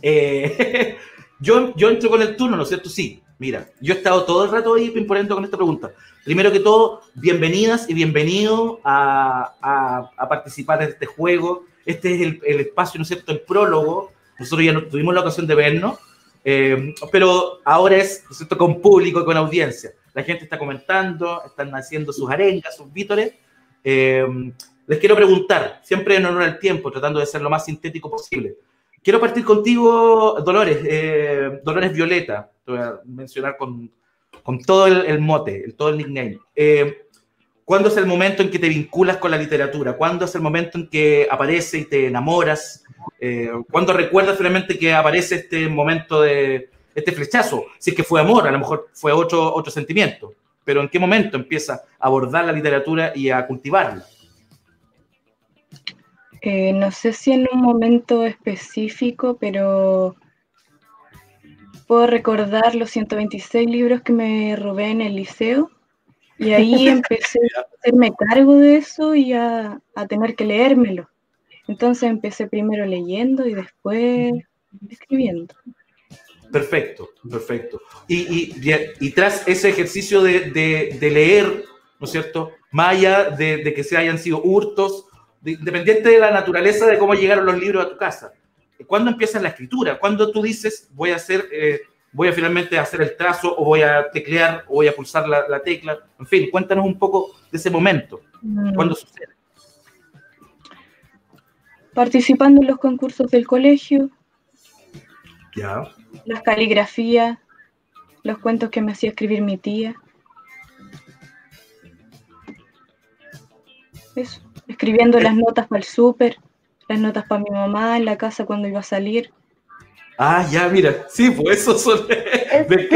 eh, yo, yo entro con el turno, ¿no es cierto? Sí. Mira, yo he estado todo el rato ahí imponiendo con esta pregunta. Primero que todo, bienvenidas y bienvenidos a, participar en este juego. Este es el, espacio, ¿no es cierto?, el prólogo. Nosotros ya no tuvimos la ocasión de vernos, eh, pero ahora es, ¿no es cierto?, con público y con audiencia. La gente está comentando, están haciendo sus arengas, sus vítores. Eh, les quiero preguntar, siempre en honor al tiempo, tratando de ser lo más sintético posible. Quiero partir contigo, Dolores, eh, Dolores Violeta, te voy a mencionar con, con todo el, mote, todo el nickname. Eh, ¿Cuándo es el momento en que te vinculas con la literatura? ¿Cuándo es el momento en que aparece y te enamoras? Eh, ¿Cuándo recuerdas finalmente que aparece este momento de este flechazo? Si es que fue amor, a lo mejor fue otro, otro sentimiento. Pero ¿en qué momento empiezas a abordar la literatura y a cultivarla? Eh, no sé si en un momento específico, pero puedo recordar los 126 libros que me robé en el liceo y ahí empecé a hacerme cargo de eso y a, tener que leérmelo. Entonces empecé primero leyendo y después escribiendo. Perfecto, perfecto. Y, y, tras ese ejercicio de, de, leer, ¿no es cierto? Allá de, de, que se hayan sido hurtos independiente de la naturaleza de cómo llegaron los libros a tu casa. ¿Cuándo empieza la escritura? ¿Cuándo tú dices, voy a hacer, eh, voy a finalmente hacer el trazo, o voy a teclear, o voy a pulsar la, tecla? En fin, cuéntanos un poco de ese momento. Mm. ¿Cuándo sucede? Participando en los concursos del colegio. Ya. Las caligrafías, los cuentos que me hacía escribir mi tía. Eso escribiendo las notas para el súper, las notas para mi mamá en la casa cuando iba a salir. Ah, ya, mira, sí, pues eso son... Me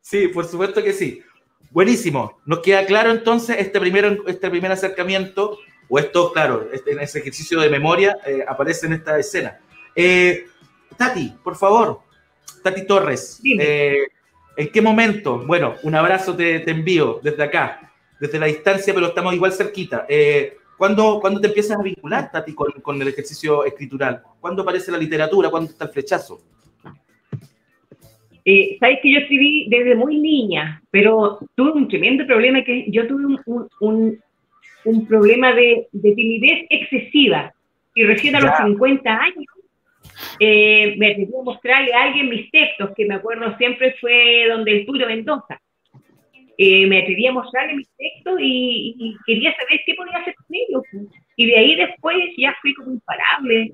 Sí, por supuesto que sí. Buenísimo. Nos queda claro entonces este, primero, este primer acercamiento, o esto, claro, este, en ese ejercicio de memoria eh, aparece en esta escena. Eh, Tati, por favor, Tati Torres, eh, ¿en qué momento? Bueno, un abrazo te envío desde acá desde la distancia, pero estamos igual cerquita. Eh, ¿cuándo, te empiezas a vincular, Tati, con, el ejercicio escritural? ¿Cuándo aparece la literatura? ¿Cuándo está el flechazo? Eh, Sabes que yo escribí desde muy niña, pero tuve un tremendo problema que yo tuve un, un, problema de, timidez excesiva y recién a los 50 años eh, me atreví a mostrarle a alguien mis textos, que me acuerdo siempre fue donde el Tulio Mendoza. Eh, me atreví a mostrarle mis textos y, quería saber qué podía hacer con ellos. Y de ahí después ya fui como imparable.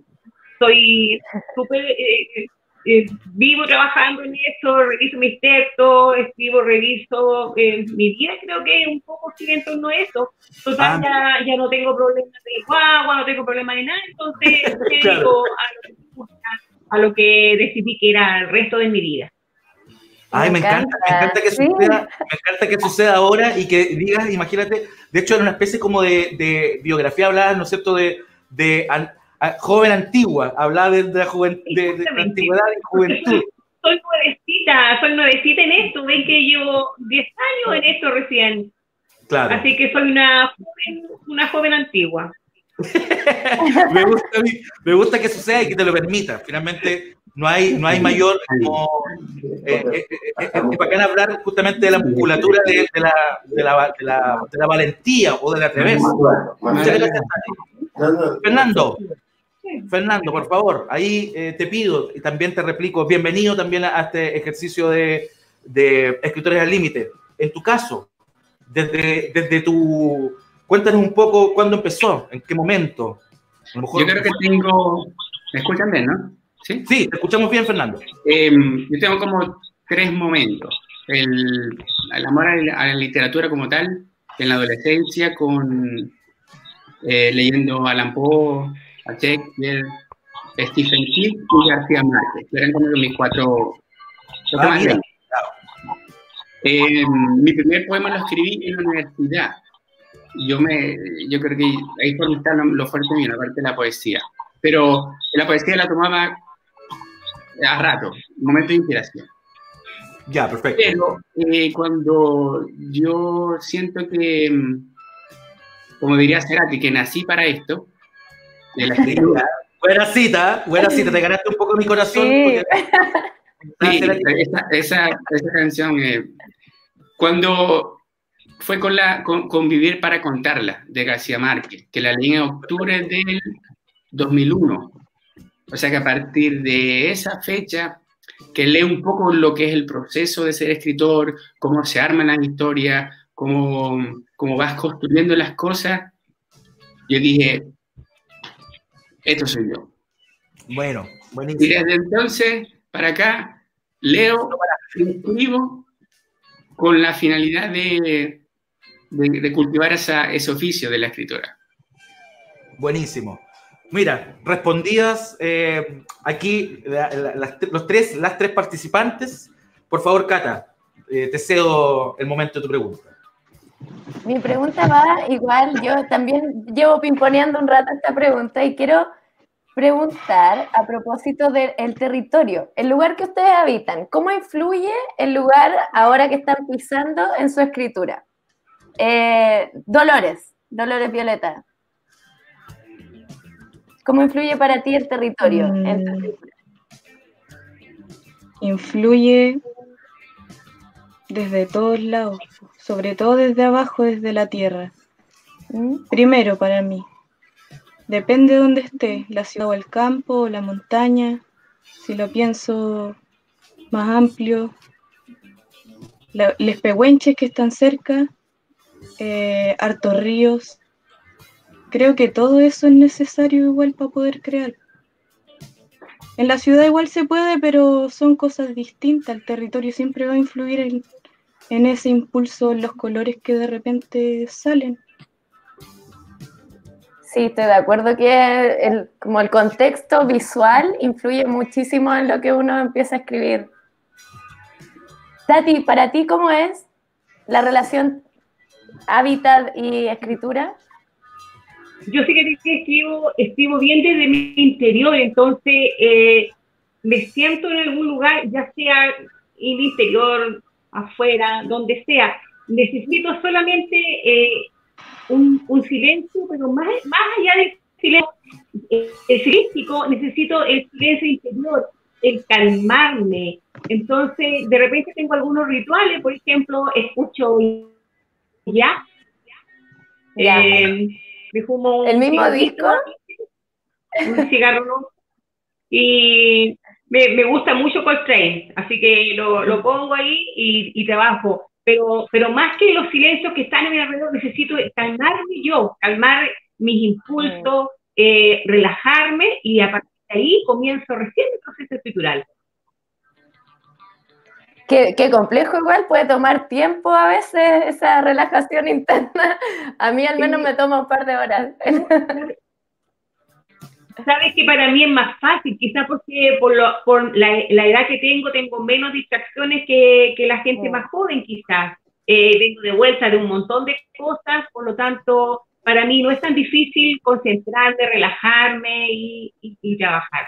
Soy súper eh, eh, vivo trabajando en eso, reviso mis textos, escribo, reviso eh, mi vida, creo que un poco sigue en torno a eso. Total, ah. ya, ya, no tengo problemas de guagua, no tengo problemas de nada, entonces dedico a lo, que, decidí que era el resto de mi vida. Ay, me, encanta, me encanta que suceda, me encanta que suceda ahora y que digas, imagínate, de hecho era una especie como de, de biografía hablada, ¿no es cierto?, de, de joven antigua, hablaba de, la, de, la antigüedad y juventud. Soy nuevecita, soy nuevecita en esto, ven que llevo 10 años en esto recién. Claro. Así que soy una joven, una joven antigua. me, gusta, me gusta que suceda y que te lo permita. Finalmente, no hay, no hay mayor como. Eh, eh, eh, eh bacán hablar justamente de la musculatura de, de, la, de, la, de, la, de la valentía o de la atreverse. Muchas gracias, Fernando, Fernando, por favor, ahí eh, te pido y también te replico, bienvenido también a, este ejercicio de, escritores al límite. En tu caso, desde, desde tu... Cuéntanos un poco cuándo empezó, en qué momento. Yo creo que tengo... ¿Me escuchan bien, no? Sí, sí te escuchamos bien, Fernando. Em, yo tengo como tres momentos. El, el amor a la, literatura como tal, en la adolescencia, con eh, leyendo Alan Poe, a Shakespeare, Stephen King y García Márquez. Eran como mis cuatro... Ah, eh, mi primer poema lo escribí en la universidad. Yo, me, yo creo que ahí por está lo, fuerte mío, la parte de la poesía. Pero la poesía la tomaba a rato, momento de inspiración. Ya, perfecto. Pero eh, cuando yo siento que, como diría Cerati, que nací para esto, buena cita, buena cita, te ganaste un poco mi corazón. Sí, esa, canción, eh, cuando fue con la con, Vivir para contarla de García Márquez, que la leí en octubre del 2001. O sea que a partir de esa fecha, que lee un poco lo que es el proceso de ser escritor, cómo se arman las historias, cómo, cómo vas construyendo las cosas, yo dije, esto soy yo. Bueno, buenísimo. Y desde entonces para acá leo, escribo con la finalidad de, de, cultivar esa, ese oficio de la escritora. Buenísimo. Mira, respondidas eh, aquí las, los tres, las tres participantes. Por favor, Cata, eh, te cedo el momento de tu pregunta. Mi pregunta va igual, yo también llevo pimponeando un rato esta pregunta y quiero preguntar a propósito del territorio, el lugar que ustedes habitan, ¿cómo influye el lugar ahora que están pisando en su escritura? Eh, Dolores, Dolores Violeta. ¿Cómo influye para ti el territorio mm. Influye desde todos lados, sobre todo desde abajo, desde la tierra. ¿Mm? Primero para mí, Depende de dónde esté, la ciudad o el campo o la montaña. Si lo pienso más amplio, los pehuenches que están cerca, eh, hartos ríos. Creo que todo eso es necesario igual para poder crear. En la ciudad igual se puede, pero son cosas distintas. El territorio siempre va a influir en, en ese impulso, los colores que de repente salen. Sí, estoy de acuerdo que el, como el contexto visual influye muchísimo en lo que uno empieza a escribir. Tati, para ti, ¿cómo es la relación hábitat y escritura? Yo sé que escribo, escribo bien desde mi interior, entonces eh, me siento en algún lugar, ya sea en el interior, afuera, donde sea. Necesito solamente eh, un, silencio, pero más, más allá del silencio el necesito el silencio interior, el calmarme. Entonces, de repente tengo algunos rituales, por ejemplo, escucho ya. Eh, me fumo ¿El mismo disco? Un cigarro. Y me, me gusta mucho Coltrane, así que lo, lo pongo ahí y, y trabajo pero, pero más que los silencios que están en mi alrededor, necesito calmarme yo, calmar mis impulsos, eh, relajarme y a partir de ahí comienzo recién el proceso escritural. Qué, qué, complejo igual, puede tomar tiempo a veces esa relajación interna. A mí al menos me toma un par de horas. Sabes que para mí es más fácil, quizás porque por, lo, por la, la, edad que tengo, tengo menos distracciones que, que la gente más joven quizás. Eh, vengo de vuelta de un montón de cosas, por lo tanto, para mí no es tan difícil concentrarme, relajarme y, y, y trabajar.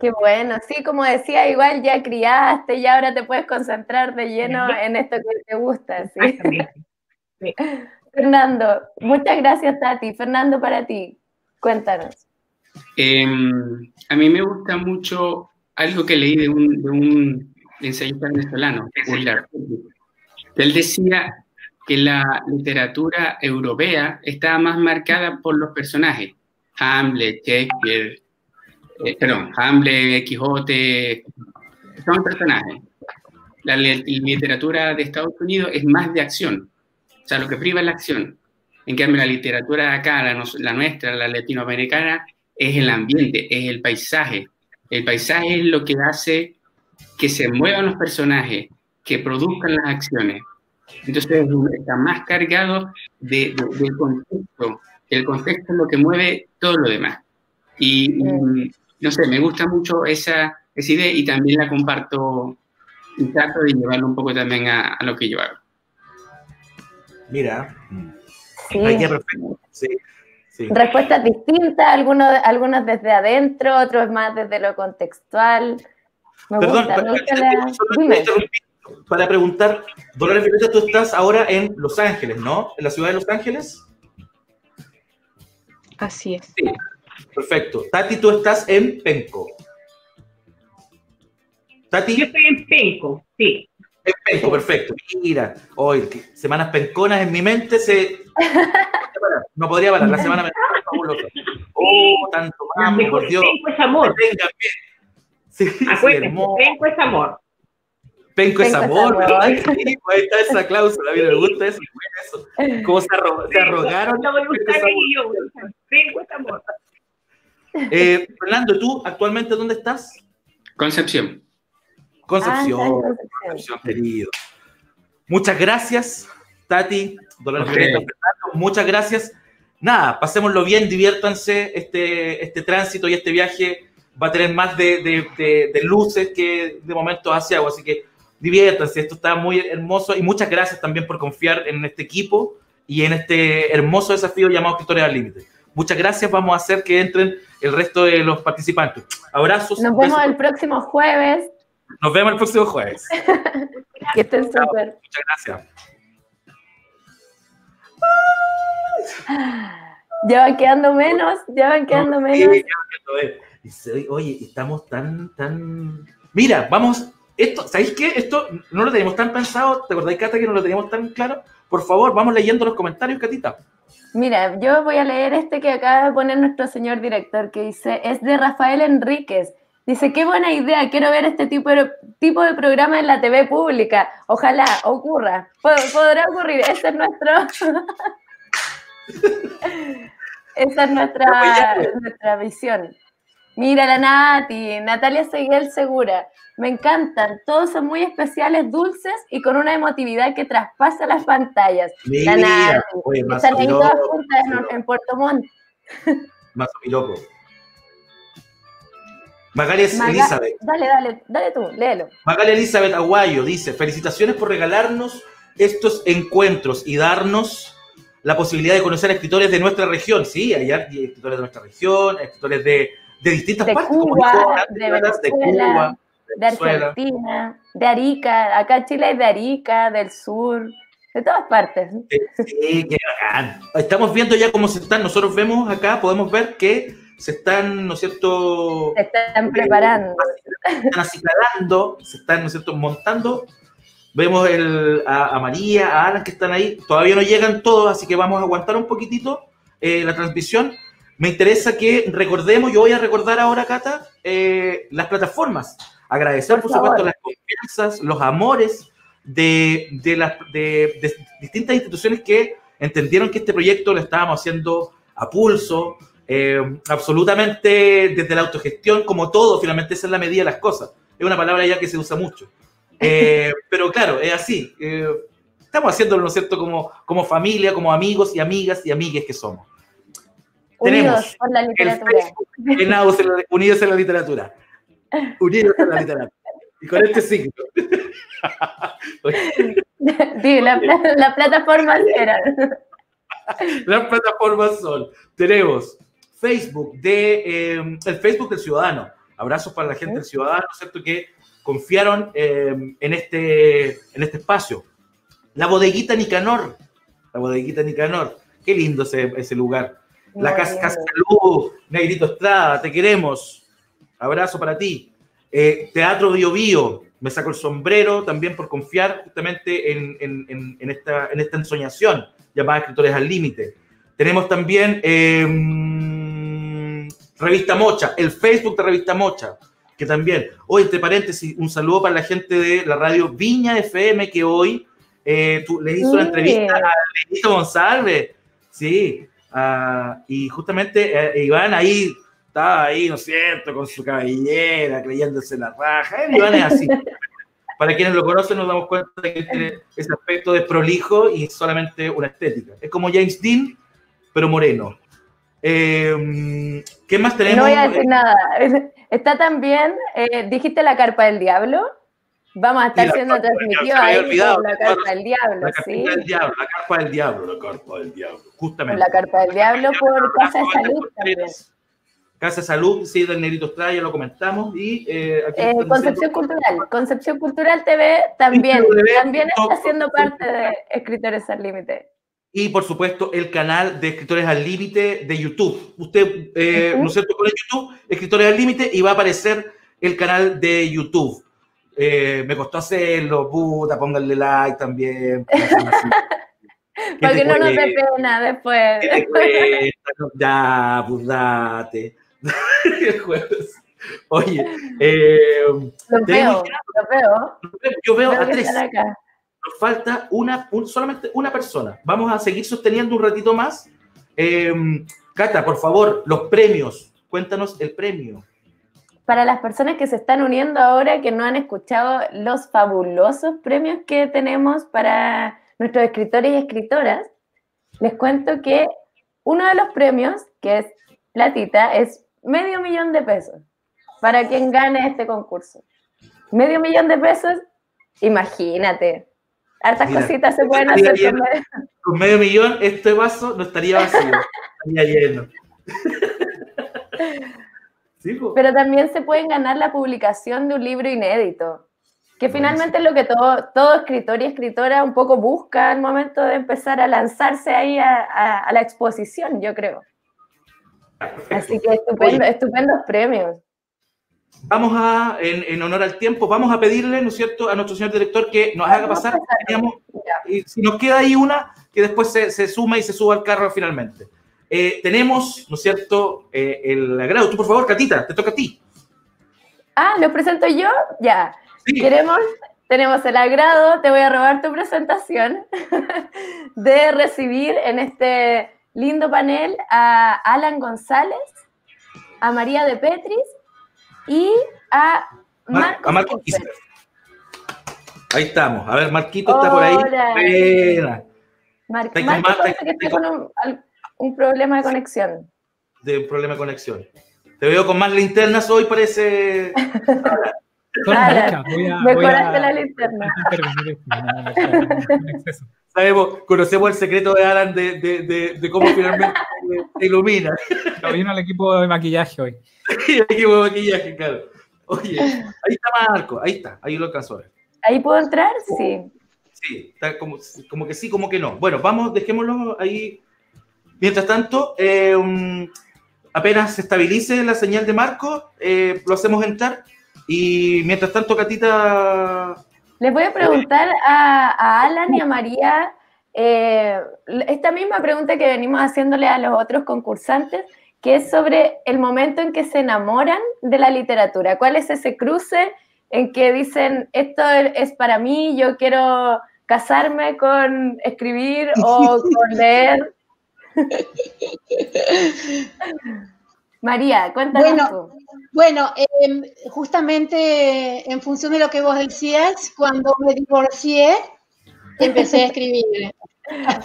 Qué bueno, sí, como decía, igual ya criaste y ahora te puedes concentrar de lleno en esto que te gusta. ¿sí? Sí. Fernando, muchas gracias Tati. Fernando, para ti, cuéntanos. Eh, a mí me gusta mucho algo que leí de un, de un ensayista venezolano, Él decía que la literatura europea estaba más marcada por los personajes. Hamlet, Shakespeare, eh, perdón, Hamlet, Quijote, son personajes. La literatura de Estados Unidos es más de acción, o sea, lo que priva es la acción. En cambio, la literatura de acá, la, la nuestra, la latinoamericana, es el ambiente, es el paisaje. El paisaje es lo que hace que se muevan los personajes, que produzcan las acciones. Entonces está más cargado de, de, del contexto. El contexto es lo que mueve todo lo demás. Y, y, no sé, me gusta mucho esa, esa idea y también la comparto y trato de llevarlo un poco también a, a lo que yo hago. Mira. Sí. Sí, sí. Respuestas distintas, algunos, algunos desde adentro, otros más desde lo contextual. Me Perdón, gusta, me gusta la... para preguntar, Dolores Violeta, tú estás ahora en Los Ángeles, ¿no? ¿En la ciudad de Los Ángeles? Así es. Sí. Perfecto. Tati, tú estás en Penco. Tati. Yo estoy en Penco, sí. En Penco, perfecto. Mira, hoy, semanas penconas en mi mente se. No podría parar, la semana me fabulosa. Oh, tanto más, por Dios. Penco es amor. Sí, Penco es amor. Penco es amor, ¿verdad? Sí, ahí está esa cláusula, mira, me gusta eso, eso. ¿Cómo se, arro se arrogaron? No me gusta yo, Penco es amor. Eh, Fernando, ¿tú actualmente dónde estás? Concepción. Concepción, ah, Concepción. Concepción, querido. Muchas gracias, Tati, Dolores okay. Fernando, muchas gracias. Nada, pasémoslo bien, diviértanse. Este, este tránsito y este viaje va a tener más de, de, de, de luces que de momentos hacia agua, así que diviértanse. Esto está muy hermoso y muchas gracias también por confiar en este equipo y en este hermoso desafío llamado Escritores al Límite. Muchas gracias. Vamos a hacer que entren el resto de los participantes. Abrazos. Nos vemos el próximo jueves. Nos vemos el próximo jueves. que estén súper. Muchas gracias. Ya van quedando menos, ya van quedando no, menos. Sí, oye, estamos tan, tan. Mira, vamos. Esto, ¿sabéis qué? Esto no lo teníamos tan pensado. ¿Te acordáis, Cata, que no lo teníamos tan claro? Por favor, vamos leyendo los comentarios, Catita. Mira, yo voy a leer este que acaba de poner nuestro señor director, que dice, es de Rafael Enríquez. Dice, qué buena idea, quiero ver este tipo de, tipo de programa en la TV pública. Ojalá ocurra. Podrá ocurrir, ese es nuestro... Esa es nuestra, nuestra visión. Mira la Nati, Natalia Seguel Segura. Me encantan, todos son muy especiales, dulces y con una emotividad que traspasa las pantallas. Mira, la Nati, oye, están ahí todas juntas en, en, Puerto Montt. Más loco. Magali Maga Elizabeth. Dale, dale, dale tú, léelo. Magali Elizabeth Aguayo dice: Felicitaciones por regalarnos estos encuentros y darnos la posibilidad de conocer a escritores de nuestra región. Sí, hay escritores de nuestra región, escritores de, de distintas de partes, Cuba, como de, Venezuela, de Cuba, de Argentina, de Arica, acá en Chile es de Arica, del sur, de todas partes. Sí, qué bacán. Estamos viendo ya cómo se están, nosotros vemos acá, podemos ver que se están, ¿no es cierto? Se están preparando. Se están acicalando, se están, ¿no es cierto?, montando. Vemos el, a, a, María, a Alan que están ahí. Todavía no llegan todos, así que vamos a aguantar un poquitito eh, la transmisión. Me interesa que recordemos, yo voy a recordar ahora, Cata, eh, las plataformas. Agradecer, por, por supuesto, las confianzas, los amores de, de, las, de, distintas instituciones que entendieron que este proyecto lo estábamos haciendo a pulso, eh, absolutamente desde la autogestión, como todo, finalmente esa es la medida de las cosas. Es una palabra ya que se usa mucho. Eh, pero claro, es así. Eh, estamos haciéndolo, ¿no es cierto?, como, como familia, como amigos y amigas y amigues que somos. Unidos por la literatura. unidos en la literatura. Unidos en la literatura. Y con este signo. sí, la, la, plataforma era. Las plataformas son, tenemos Facebook, de, em, el Facebook del Ciudadano. Abrazos para la gente del Ciudadano, ¿cierto? Que confiaron em, en, este, en este espacio. La bodeguita Nicanor. La bodeguita Nicanor. Qué lindo ese, ese lugar. La Casa, Luz, Negrito Estrada, te queremos. Abrazo para ti. Eh, Teatro Bio Bio, me saco el sombrero también por confiar justamente en, en, en, esta, en esta ensoñación llamada Escritores al Límite. Tenemos también em, Revista Mocha, el Facebook de Revista Mocha, que también, hoy entre paréntesis, un saludo para la gente de la radio Viña FM que hoy eh, le hizo una entrevista a Benito González, sí, ah, y justamente eh, Iván ahí estaba ahí, ¿no es cierto?, con su cabellera, creyéndose la raja. Iván es así. Para quienes lo conocen, nos damos cuenta de que tiene ese aspecto de prolijo y solamente una estética. Es como James Dean, pero moreno. Eh, ¿Qué más tenemos? No voy a decir nada. Está también, eh, dijiste la carpa del diablo. Vamos a estar siendo transmitidos ahí la carpa del diablo, la ¿sí? Del diablo, la carpa del diablo, la carpa del diablo, justamente. La carpa del diablo por Casa de Salud también. Casa Salud, sí, del Negrito Estrada, ya lo comentamos. Y, eh, eh, Concepción Cultural, Concepción Cultural TV también, también está siendo parte de Escritores al Límite. Y por supuesto, el canal de Escritores al Límite de YouTube. Usted, eh, ¿no es cierto? Pone YouTube, Escritores al Límite, y va a aparecer el canal de YouTube. Me costó hacerlo, puta, pónganle like también. Para que no nos dé pena después. Ya, pues date. Oye, eh, lo veo, lo veo. Yo veo a tres. Nos falta una, solamente una persona. Vamos a seguir sosteniendo un ratito más. Eh, Cata, por favor, los premios. Cuéntanos el premio. Para las personas que se están uniendo ahora, que no han escuchado los fabulosos premios que tenemos para nuestros escritores y escritoras, les cuento que uno de los premios, que es platita, es medio millón de pesos para quien gane este concurso. Medio millón de pesos, imagínate. Hartas cositas se pueden hacer con medio. con medio millón. Este vaso no estaría vacío, estaría lleno. Pero también se pueden ganar la publicación de un libro inédito, que finalmente es lo que todo, todo escritor y escritora un poco busca al momento de empezar a lanzarse ahí a la exposición, yo creo. Así que estupendo, estupendos premios. Vamos a, en, honor al tiempo, vamos a pedirle, ¿no es cierto?, a nuestro señor director que nos haga pasar. y si nos queda ahí una, que después se, se suma y se suba al carro finalmente. Eh, tenemos, ¿no es cierto?, eh, el agrado. Tú, por favor, Catita, te toca a ti. Ah, ¿lo presento yo? Ya. Queremos, tenemos el agrado, te voy a robar tu presentación, de recibir en este lindo panel a Alan González, a María de Petris y a Marco. A Marco Ahí estamos. A ver, Marquito está por ahí. Mar Marco parece que está con un, problema de conexión. De un problema de conexión. Te veo con más linternas hoy, parece. Mejoraste la linterna. Sabemos, conocemos el secreto de Alan de, de, de, cómo finalmente se ilumina. Lo vino el equipo de maquillaje hoy. el equipo de maquillaje, claro. Oye, ahí está Marco, ahí está, ahí lo alcanzó ¿Ahí puedo entrar? Sí. Sí, está como, como que sí, como que no. Bueno, vamos, dejémoslo ahí. Mientras tanto, eh, apenas se estabilice la señal de Marco, eh, lo hacemos entrar. Y mientras tanto, Catita les voy a preguntar a, Alan y a María eh, esta misma pregunta que venimos haciéndole a los otros concursantes, que es sobre el momento en que se enamoran de la literatura. ¿Cuál es ese cruce en que dicen, esto es para mí, yo quiero casarme con escribir o con leer? María, cuéntanos bueno, Bueno, em, justamente en función de lo que vos decías, cuando me divorcié, empecé a escribir.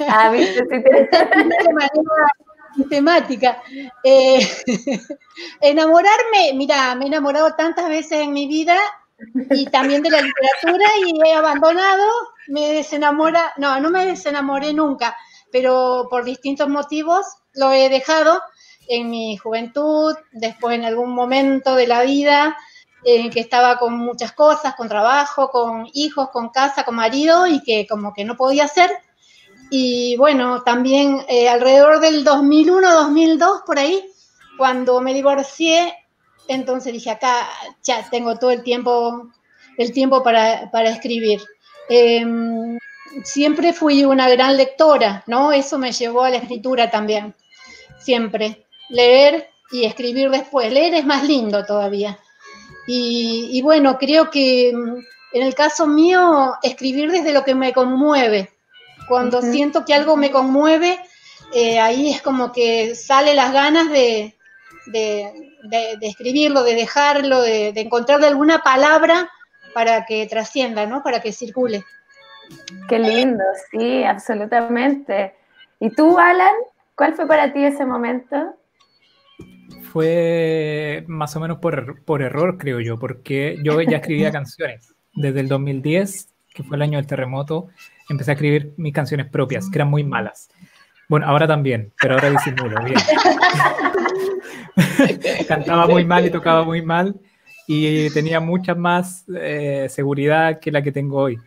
Ah, viste, de manera sistemática. Eh, enamorarme, mira, me he enamorado tantas veces en mi vida y también de la literatura y he abandonado, me desenamora, no, no me desenamoré nunca, pero por distintos motivos lo he dejado en mi juventud, después en algún momento de la vida en que estaba con muchas cosas, con trabajo, con hijos, con casa, con marido y que como que no podía hacer. Y bueno, también eh, alrededor del 2001, 2002, por ahí, cuando me divorcié, entonces dije, acá ya tengo todo el tiempo, el tiempo para, para escribir. Em, siempre fui una gran lectora, ¿no? Eso me llevó a la escritura también, siempre. Leer y escribir después. Leer es más lindo todavía. Y, bueno, creo que mm, en el caso mío, escribir desde lo que me conmueve. Cuando siento que algo me conmueve, eh, ahí es como que sale las ganas de, de, escribirlo, de dejarlo, de, de encontrarle alguna palabra para que trascienda, ¿no? Para que circule. Qué lindo, sí, absolutamente. ¿Y tú, Alan? ¿Cuál fue para ti ese momento? Fue más o menos por, por error, creo yo, porque yo ya escribía canciones. Desde el 2010, que fue el año del terremoto, empecé a escribir mis canciones propias, que eran muy malas. Bueno, ahora también, pero ahora disimulo, bien. Cantaba muy mal y tocaba muy mal y tenía mucha más eh, seguridad que la que tengo hoy.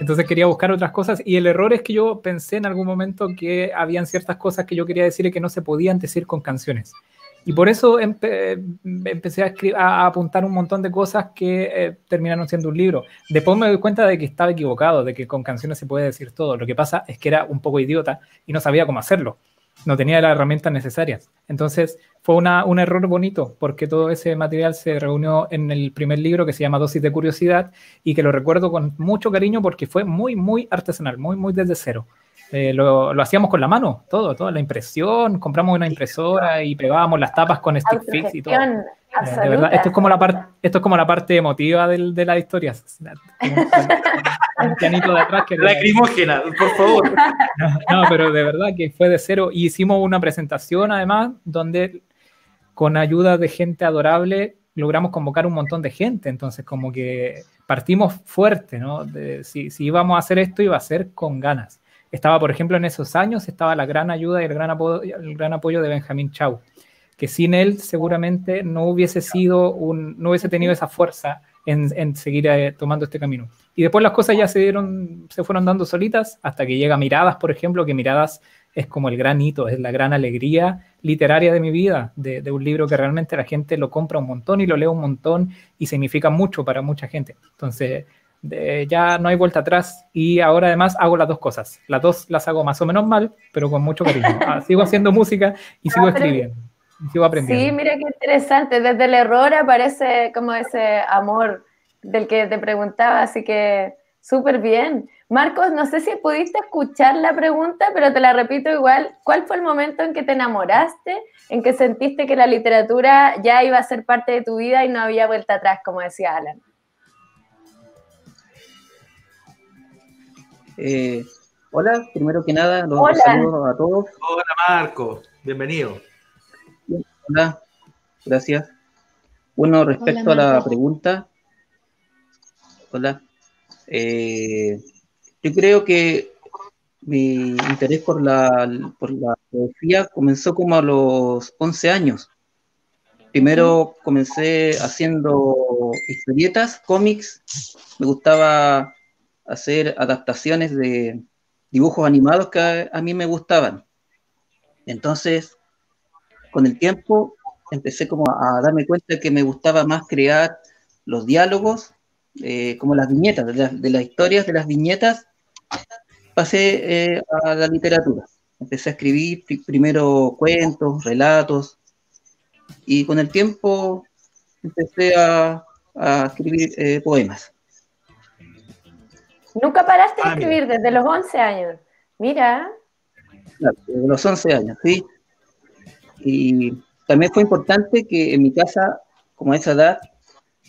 Entonces quería buscar otras cosas y el error es que yo pensé en algún momento que habían ciertas cosas que yo quería decir y que no se podían decir con canciones. Y por eso empecé a, a, apuntar un montón de cosas que eh, terminaron siendo un libro. Después me doy cuenta de que estaba equivocado, de que con canciones se puede decir todo. Lo que pasa es que era un poco idiota y no sabía cómo hacerlo no tenía las herramientas necesarias. Entonces fue una, un error bonito porque todo ese material se reunió en el primer libro que se llama Dosis de Curiosidad y que lo recuerdo con mucho cariño porque fue muy, muy artesanal, muy, muy desde cero. Eh, lo, lo, hacíamos con la mano, todo, toda la impresión, compramos una impresora y pegábamos las tapas con stick fix y todo. Eh, de verdad, esto es como la parte, esto es como la parte emotiva del, de las historias. Un pianito de atrás que lacrimógena, por favor. No, pero de verdad que fue de cero. Y hicimos una presentación además donde con ayuda de gente adorable logramos convocar un montón de gente. Entonces como que partimos fuerte, ¿no? si, si íbamos a hacer esto iba a ser con ganas. Estaba, por ejemplo, en esos años, estaba la gran ayuda y el gran, apoyo, el gran apoyo de Benjamín Chau, que sin él seguramente no hubiese sido un, no hubiese tenido esa fuerza en, en seguir eh, tomando este camino. Y después las cosas ya se dieron, se fueron dando solitas hasta que llega Miradas, por ejemplo, que Miradas es como el gran hito, es la gran alegría literaria de mi vida, de, de, un libro que realmente la gente lo compra un montón y lo lee un montón y significa mucho para mucha gente. Entonces, ya no hay vuelta atrás y ahora además hago las dos cosas. Las dos las hago más o menos mal, pero con mucho cariño. Ah, sigo haciendo música y sigo escribiendo. sigo aprendiendo. Sí, mira qué interesante. Desde el error aparece como ese amor del que te preguntaba, así que súper bien. Marcos, no sé si pudiste escuchar la pregunta, pero te la repito igual. ¿Cuál fue el momento en que te enamoraste, en que sentiste que la literatura ya iba a ser parte de tu vida y no había vuelta atrás, como decía Alan? Eh, hola, primero que nada, los saludo a todos. Hola Marco, bienvenido. Hola, gracias. Bueno, respecto a la pregunta, hola, eh, yo creo que mi interés por la, por la poesía comenzó como a los 11 años. Primero comencé haciendo historietas, cómics, me gustaba hacer adaptaciones de dibujos animados que a, mí me gustaban. Entonces, con el tiempo, empecé como a, darme cuenta que me gustaba más crear los diálogos, eh, como las viñetas, de, las historias de las viñetas, pasé eh, a la literatura. Empecé a escribir primero cuentos, relatos, y con el tiempo empecé a, a escribir eh, poemas. Nunca paraste de ah, escribir desde los 11 años. Mira. desde los 11 años, sí. Y también fue importante que en mi casa, como a esa edad,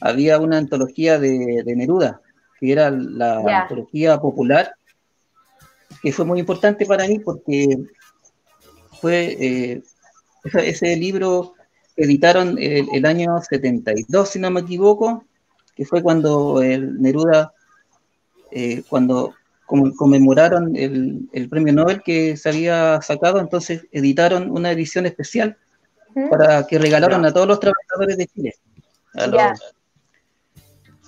había una antología de, Neruda, que era la antología popular, que fue muy importante para mí porque fue eh, ese, libro editaron el, año 72, si no me equivoco, que fue cuando el Neruda, eh, cuando conmemoraron el, premio Nobel que se había sacado, entonces editaron una edición especial para que regalaron a todos los trabajadores de Chile, a los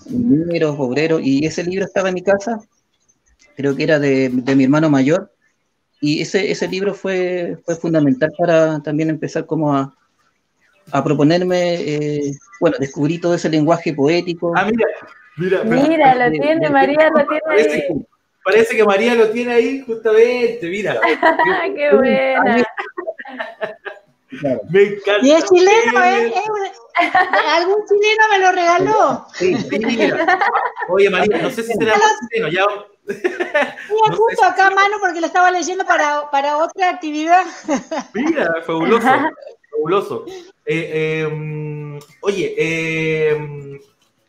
mineros, obreros, y ese libro estaba en mi casa, creo que era de, mi hermano mayor, y ese, ese libro fue, fue fundamental para también empezar como a, a proponerme, eh, bueno, descubrí todo ese lenguaje poético. Ah, mira, mira, mira, lo tiene, María lo tiene ahí. Parece que María lo tiene ahí justamente, mira. ¡Qué buena! Me encanta. Y es chileno, ¿eh? ¿Algún chileno me lo regaló? Sí, mira. Oye, María, no sé si será chileno, ya. Mira, justo acá mano porque lo estaba leyendo para, para otra actividad. Mira, fabuloso, fabuloso. Eh, em, oye, eh,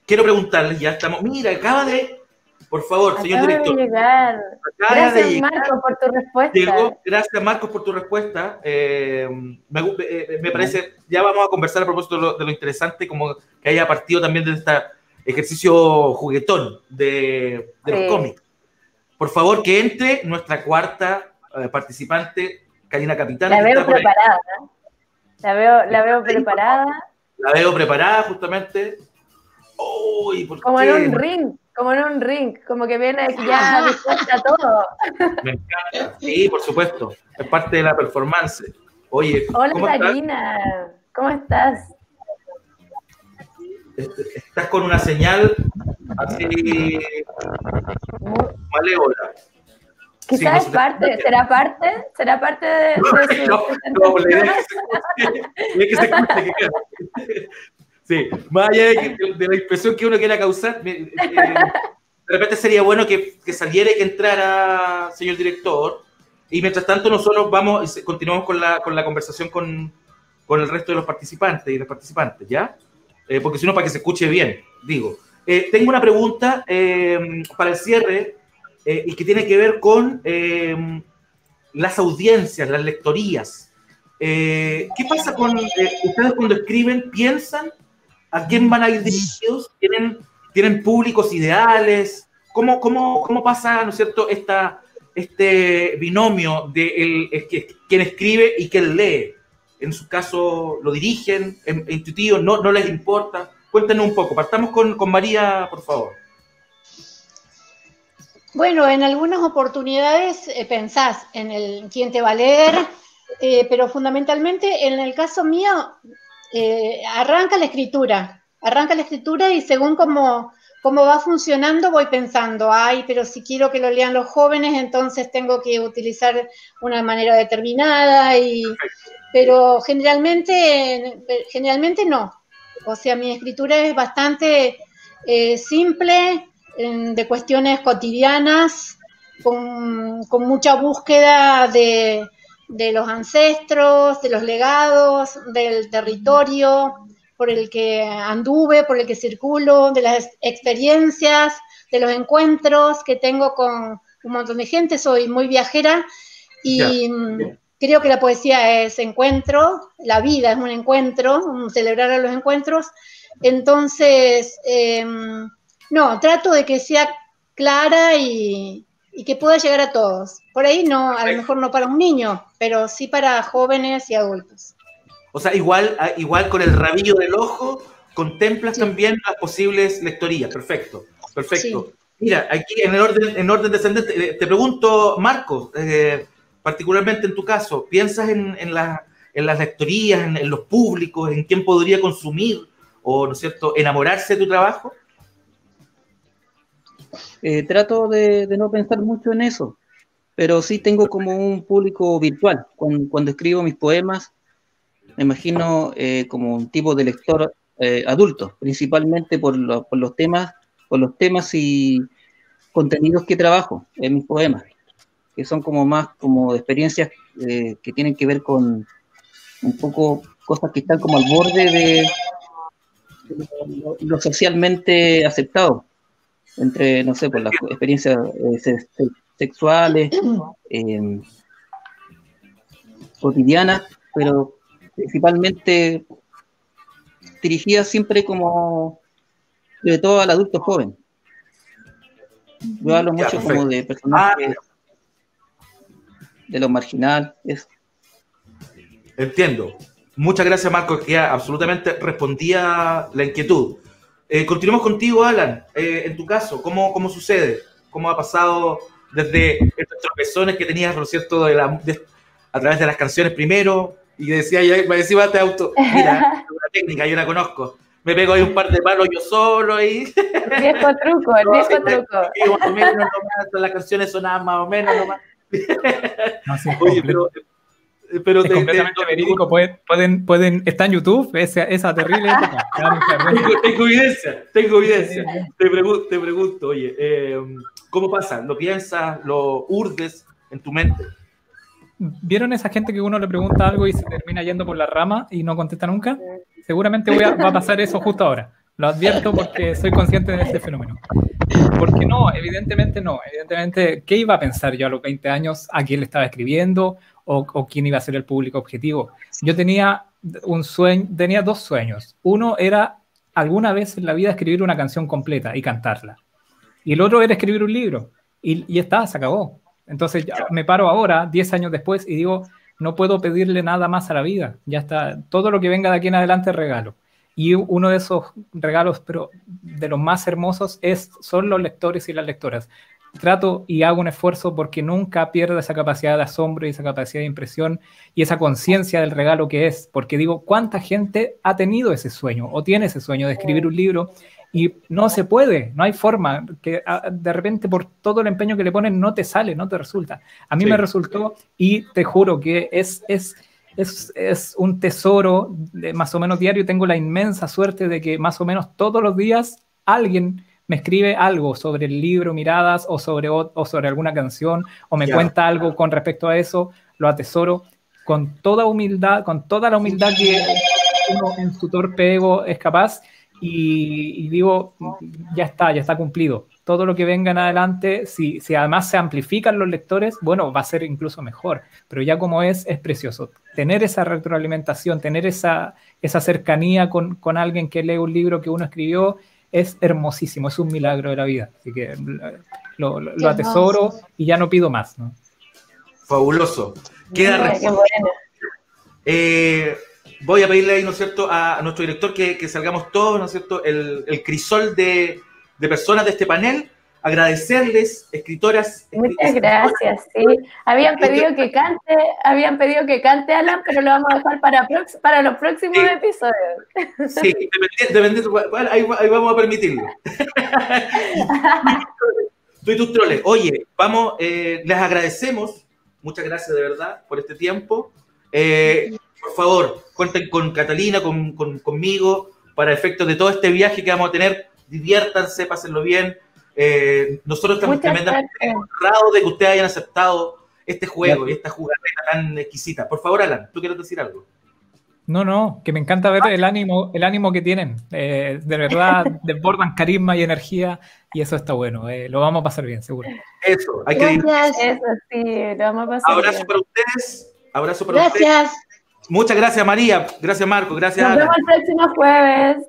quiero preguntarles, ya estamos. Mira, acaba de por favor, señor director. De llegar. Gracias, Marcos, por tu respuesta. Gracias, Marcos, por tu respuesta. Eh, eh, me, parece, ya vamos a conversar a propósito de lo, interesante, como que haya partido también de este ejercicio juguetón de, los cómics. Por favor, que entre nuestra cuarta eh, participante, Karina Capitana. La veo preparada. La veo, la veo preparada. La veo preparada, justamente. Como en un ring como en un ring, como que viene ya dispuesta todo. Me encanta. Sí, por supuesto. Es parte de la performance. Oye, Hola, ¿cómo Karina. ¿Cómo estás? Estás con una señal así malévola. Quizás es parte, ¿será parte? ¿Será parte de, su no, no, le que se escuche, que Sí, más allá de, la impresión que uno quiera causar, eh, de repente sería bueno que, saliera y que entrara, señor director. Y mientras tanto, nosotros vamos, continuamos con la, con la conversación con, con el resto de los participantes y las participantes, ¿ya? Eh, porque si no, para que se escuche bien, digo. Eh, tengo una pregunta para el cierre y que tiene que ver con las audiencias, las lectorías. ¿Qué pasa con ustedes cuando escriben? ¿Piensan ¿A quién van a ir dirigidos? ¿Tienen, tienen públicos ideales? ¿Cómo, cómo, cómo pasa, ¿no es cierto?, esta, este binomio de el, quien escribe y quien lee. En su caso, lo dirigen, intuitivo, no, no les importa. Cuéntenos un poco. Partamos con, con María, por favor. Bueno, en algunas oportunidades eh, pensás en el quién te va a leer, eh, pero fundamentalmente en el caso mío eh, arranca la escritura, arranca la escritura y según cómo, cómo va funcionando voy pensando, ay, pero si quiero que lo lean los jóvenes, entonces tengo que utilizar una manera determinada, y, pero generalmente, generalmente no. O sea, mi escritura es bastante eh, simple, de cuestiones cotidianas, con, con mucha búsqueda de, de los ancestros, de los legados, del territorio por el que anduve, por el que circulo, de las experiencias, de los encuentros que tengo con un montón de gente. Soy muy viajera y creo que la poesía es encuentro, la vida es un encuentro, celebrar a los encuentros. Entonces, em, no, trato de que sea clara y, y que pueda llegar a todos. Por ahí no, a lo mejor no para un niño, pero sí para jóvenes y adultos. O sea, igual, ah, igual con el rabillo del ojo, contemplas también las posibles lectorías. Perfecto, perfecto. Mira, aquí en el orden, en orden descendente, eh, te pregunto, Marcos, eh, particularmente en tu caso, ¿piensas en, en, en las lectorías, en, en, los públicos, en quién podría consumir o, ¿no es cierto?, enamorarse de tu trabajo? Eh, trato de, no pensar mucho en eso, pero sí tengo como un público virtual. Cuando, escribo mis poemas, me imagino eh, como un tipo de lector eh, adultos, principalmente por, por, los temas, por los temas y contenidos que trabajo en mis poemas, que son como más como experiencias eh, que tienen que ver con un poco cosas que están como al borde de, lo, socialmente aceptado entre, no sé, por las experiencias eh, sexuales, eh, cotidianas, pero principalmente dirigida siempre como, de todo al adulto joven. Yo hablo mucho como de personajes ah, de lo marginal. Entiendo. Muchas gracias, Marco, que absolutamente respondía la inquietud. Eh, continuemos contigo, Alan. Eh, en tu caso, ¿cómo, ¿cómo sucede? ¿Cómo ha pasado desde estos tropezones que tenías, por cierto, a través de las canciones primero? Y decía, ya, me decía, te auto. Mira, una técnica, yo la conozco. Me pego ahí un par de palos yo solo y. viejo truco, el viejo truco. más o menos, las canciones sonaban más o menos nomás. Oye, pero pero es completamente verídico. Pueden, pueden, pueden, está en YouTube esa, esa terrible época. tengo, evidencia, tengo evidencia. Te, pregunto, te pregunto oye, eh, ¿cómo pasa? ¿Lo piensas? ¿Lo urdes en tu mente? ¿Vieron esa gente que uno le pregunta algo y se termina yendo por la rama y no contesta nunca? Seguramente voy a, va a pasar eso justo ahora. Lo advierto porque soy consciente de este fenómeno. Porque no, evidentemente no. Evidentemente, ¿qué iba a pensar yo a los 20 años a quién le estaba escribiendo o, quién iba a ser el público objetivo. Yo tenía un sueño, tenía dos sueños. Uno era alguna vez en la vida escribir una canción completa y cantarla. Y el otro era escribir un libro. Y, y está, se acabó. Entonces me paro ahora, 10 años después, y digo, no puedo pedirle nada más a la vida. Ya está, todo lo que venga de aquí en adelante es regalo. Y uno de esos regalos, pero de los más hermosos, es, son los lectores y las lectoras trato y hago un esfuerzo porque nunca pierda esa capacidad de asombro y esa capacidad de impresión y esa conciencia del regalo que es, porque digo, ¿cuánta gente ha tenido ese sueño o tiene ese sueño de escribir un libro y no se puede, no hay forma, que ah, de repente por todo el empeño que le ponen no te sale, no te resulta. A mí me resultó y te juro que es, es, es, es un tesoro de más o menos diario. Tengo la inmensa suerte de que más o menos todos los días alguien me escribe algo sobre el libro Miradas o sobre, o, sobre alguna canción o me cuenta algo con respecto a eso, lo atesoro con toda humildad, con toda la humildad que uno en su torpe ego es capaz y, digo, ya está, ya está cumplido. Todo lo que venga en adelante, si, si además se amplifican los lectores, bueno, va a ser incluso mejor, pero ya como es, es precioso. Tener esa retroalimentación, tener esa, esa cercanía con, con alguien que lee un libro que uno escribió es hermosísimo, es un milagro de la vida. Así que eh, lo, atesoro y ya no pido más. Fabuloso. Queda eh, voy a pedirle ahí, ¿no es cierto?, a, nuestro director que, salgamos todos, ¿no es cierto?, el, crisol de, de personas de este panel agradecerles, escritoras. Muchas gracias, sí. Habían pedido que cante, habían pedido que cante Alan, pero lo vamos a dejar para, para los próximos episodios. Sí, ahí, vamos a permitirlo. Tú y tus troles. Oye, vamos, eh, les agradecemos, muchas gracias de verdad por este tiempo. Eh, por favor, cuenten con Catalina, con, conmigo, para efectos de todo este viaje que vamos a tener. Diviértanse, pásenlo bien eh, nosotros estamos tremendamente honrados de que ustedes hayan aceptado este juego y esta jugada tan exquisita. Por favor, Alan, ¿tú quieres decir algo? No, no, que me encanta ver el ánimo, el ánimo que tienen. Eh, de verdad, desbordan carisma y energía y eso está bueno. Eh, lo vamos a pasar bien, seguro. Eso, hay que Eso sí, lo vamos a pasar Abrazo para ustedes. Abrazo para ustedes. Gracias. Muchas gracias, María. Gracias, Marco. Gracias, Nos vemos el próximo jueves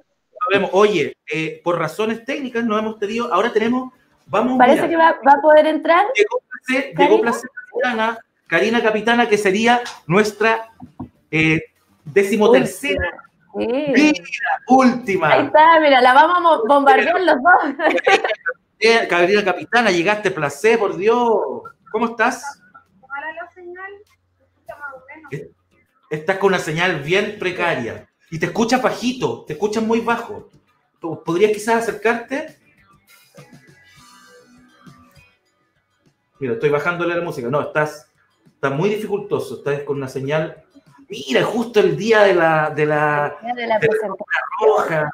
vemos, oye, eh, por razones técnicas no hemos pedido, ahora tenemos, vamos. Parece que va, a poder entrar. Llegó Placer, Capitana, Karina Capitana, que sería nuestra eh, decimotercera. última. Ahí está, mira, la vamos a bombardear los dos. Karina Capitana, llegaste, placer, por Dios. ¿Cómo estás? la señal, Estás con una señal bien precaria. Y te escuchas bajito, te escuchas muy bajo. ¿Podrías quizás acercarte? Mira, estoy bajándole la música. No, estás, está muy dificultoso. Estás con una señal. Mira, justo el día de la, de la, de la, presentación. roja.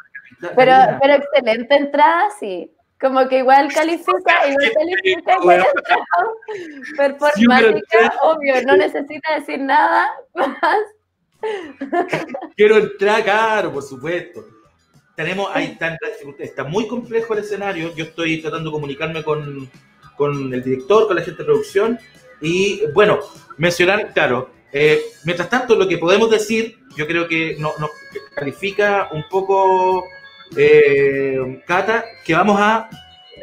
Pero, pero excelente entrada, sí. Como que igual califica, igual califica igual performática, obvio, no necesita decir nada más. Quiero entrar, claro, por supuesto. Tenemos, ahí está, está muy complejo el escenario. Yo estoy tratando de comunicarme con, con el director, con la gente de producción. Y bueno, mencionar, claro, eh, mientras tanto, lo que podemos decir, yo creo que nos no, califica un poco eh, Cata, que vamos a,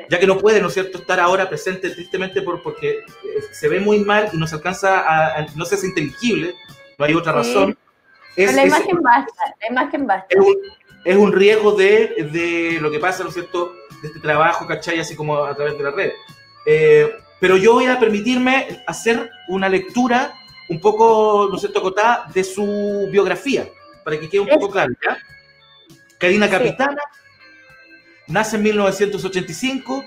ya que no puede, ¿no es cierto?, estar ahora presente tristemente por, porque eh, se ve muy mal y no se alcanza a, no se hace inteligible, no hay otra razón. Es, la imagen basta, la imagen basta. Es un, es un riesgo de, de, lo que pasa, ¿no es cierto?, de este trabajo, ¿cachai?, así como a través de la red. Eh, pero yo voy a permitirme hacer una lectura un poco, ¿no es cierto?, acotada de su biografía, para que quede un poco claro, ¿ya? Karina Capitana, nace en 1985,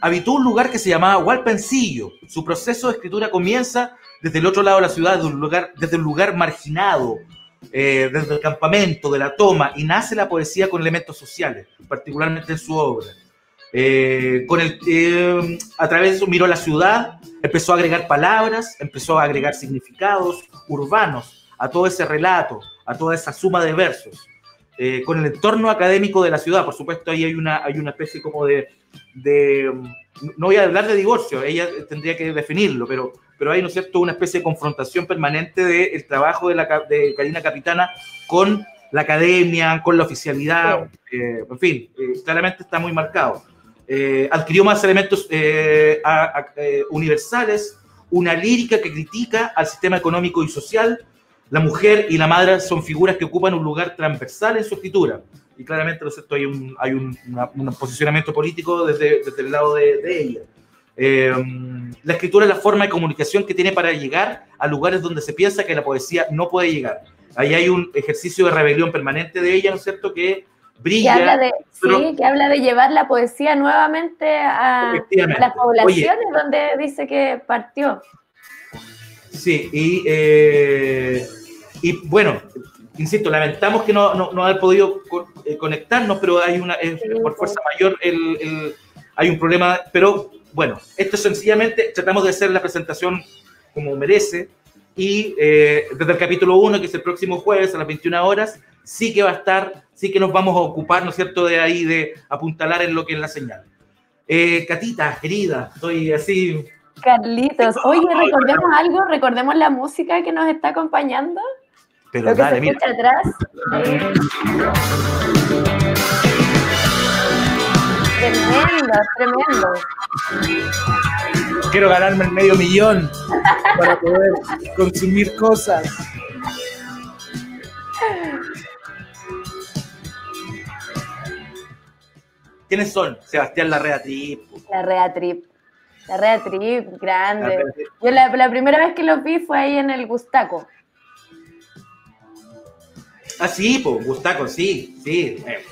habitó un lugar que se llamaba Hualpencillo. Su proceso de escritura comienza desde el otro lado de la ciudad, desde un lugar, desde un lugar marginado, eh, desde el campamento, de la toma, y nace la poesía con elementos sociales, particularmente en su obra. Eh, con el, eh, a través de eso miró la ciudad, empezó a agregar palabras, empezó a agregar significados urbanos a todo ese relato, a toda esa suma de versos. Eh, con el entorno académico de la ciudad. Por supuesto, ahí hay una, hay una especie como de, de, no voy a hablar de divorcio, ella tendría que definirlo, pero, pero hay, ¿no es cierto?, una especie de confrontación permanente del trabajo de, la, de Karina Capitana con la academia, con la oficialidad, eh, en fin, eh, claramente está muy marcado. adquirió más elementos universales, una lírica que critica al sistema económico y social, la mujer y la madre son figuras que ocupan un lugar transversal en su escritura. Y claramente, ¿no hay un, hay un, posicionamiento político desde, desde el lado de, ella. Eh, la escritura es la forma de comunicación que tiene para llegar a lugares donde se piensa que la poesía no puede llegar. Ahí hay un ejercicio de rebelión permanente de ella, ¿no es cierto?, que brilla. Que habla de, sí, que habla de llevar la poesía nuevamente a las poblaciones donde dice que partió. Sí, y eh, y bueno, insisto, lamentamos que no, no, no haber podido eh, conectarnos, pero hay una, por fuerza mayor el, hay un problema. Pero bueno, esto sencillamente tratamos de hacer la presentación como merece. Y eh, desde el capítulo 1, que es el próximo jueves a las 21 horas, sí que va a estar, sí que nos vamos a ocupar, ¿no es cierto?, de ahí, de apuntalar en lo que es la señal. Eh, Catita, querida, estoy así. Carlitos, oye, recordemos algo, recordemos la música que nos está acompañando. Pero Lo que dale, se mira. atrás. Tremendo, tremendo. Quiero ganarme el medio millón para poder consumir cosas. ¿Quiénes son? Sebastián Larrea Trip. Larrea Trip. Larrea Trip, grande. Yo la, la, primera vez que lo vi fue ahí en el Gustaco. Ah, sí, pues, Gustaco, sí, sí. Eh,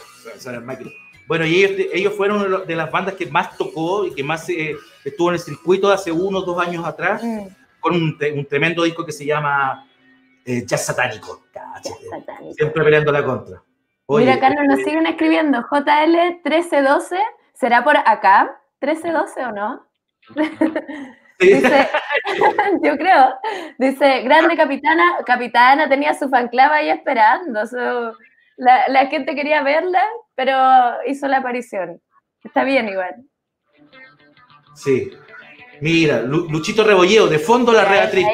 bueno, y ellos, fueron de las bandas que más tocó y que más eh, estuvo en el circuito de hace unos dos años atrás, mm. con un, tremendo disco que se llama eh, Jazz Satánico. Siempre peleando la contra. Mira, Carlos, nos siguen escribiendo. JL1312, ¿será por acá? ¿1312 o no? Dice, yo creo, dice, grande capitana, capitana tenía su fanclava ahí esperando. la, gente quería verla, pero hizo la aparición. Está bien igual. Sí. Mira, Luchito Rebolleo, de fondo la Rea Trip.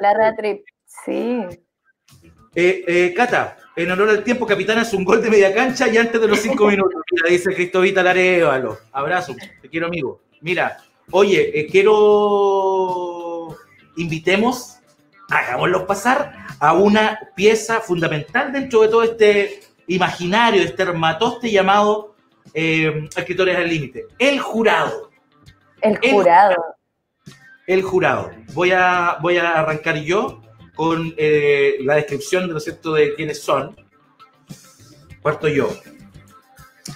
La Rea Trip, sí. Eh, eh, Cata, en honor al tiempo, capitana, es un gol de media cancha y antes de los cinco minutos. Mira, dice Cristovita Larévalo. Abrazo, te quiero amigo. Mira, Oye, eh, quiero invitemos, hagámoslo pasar a una pieza fundamental dentro de todo este imaginario, este hermatoste llamado eh, Escritores al Límite. El jurado. El jurado. El, jurado. Voy a, voy a arrancar yo con eh, la descripción de, cierto, de quiénes son. Cuarto yo.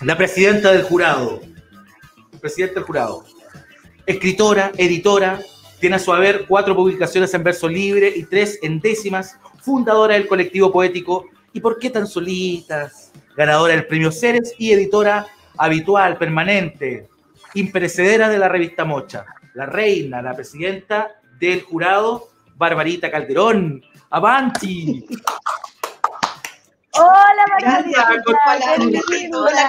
La presidenta del jurado. Presidenta del jurado escritora, editora, Tiene a su haber cuatro publicaciones en verso libre y tres en décimas, fundadora del colectivo poético ¿Y por qué tan solitas? Ganadora del premio Ceres y editora habitual, permanente, imperecedera de la revista Mocha. La reina, la presidenta del jurado, Barbarita Calderón. ¡Avanti! Hola, Barbarita. Hola,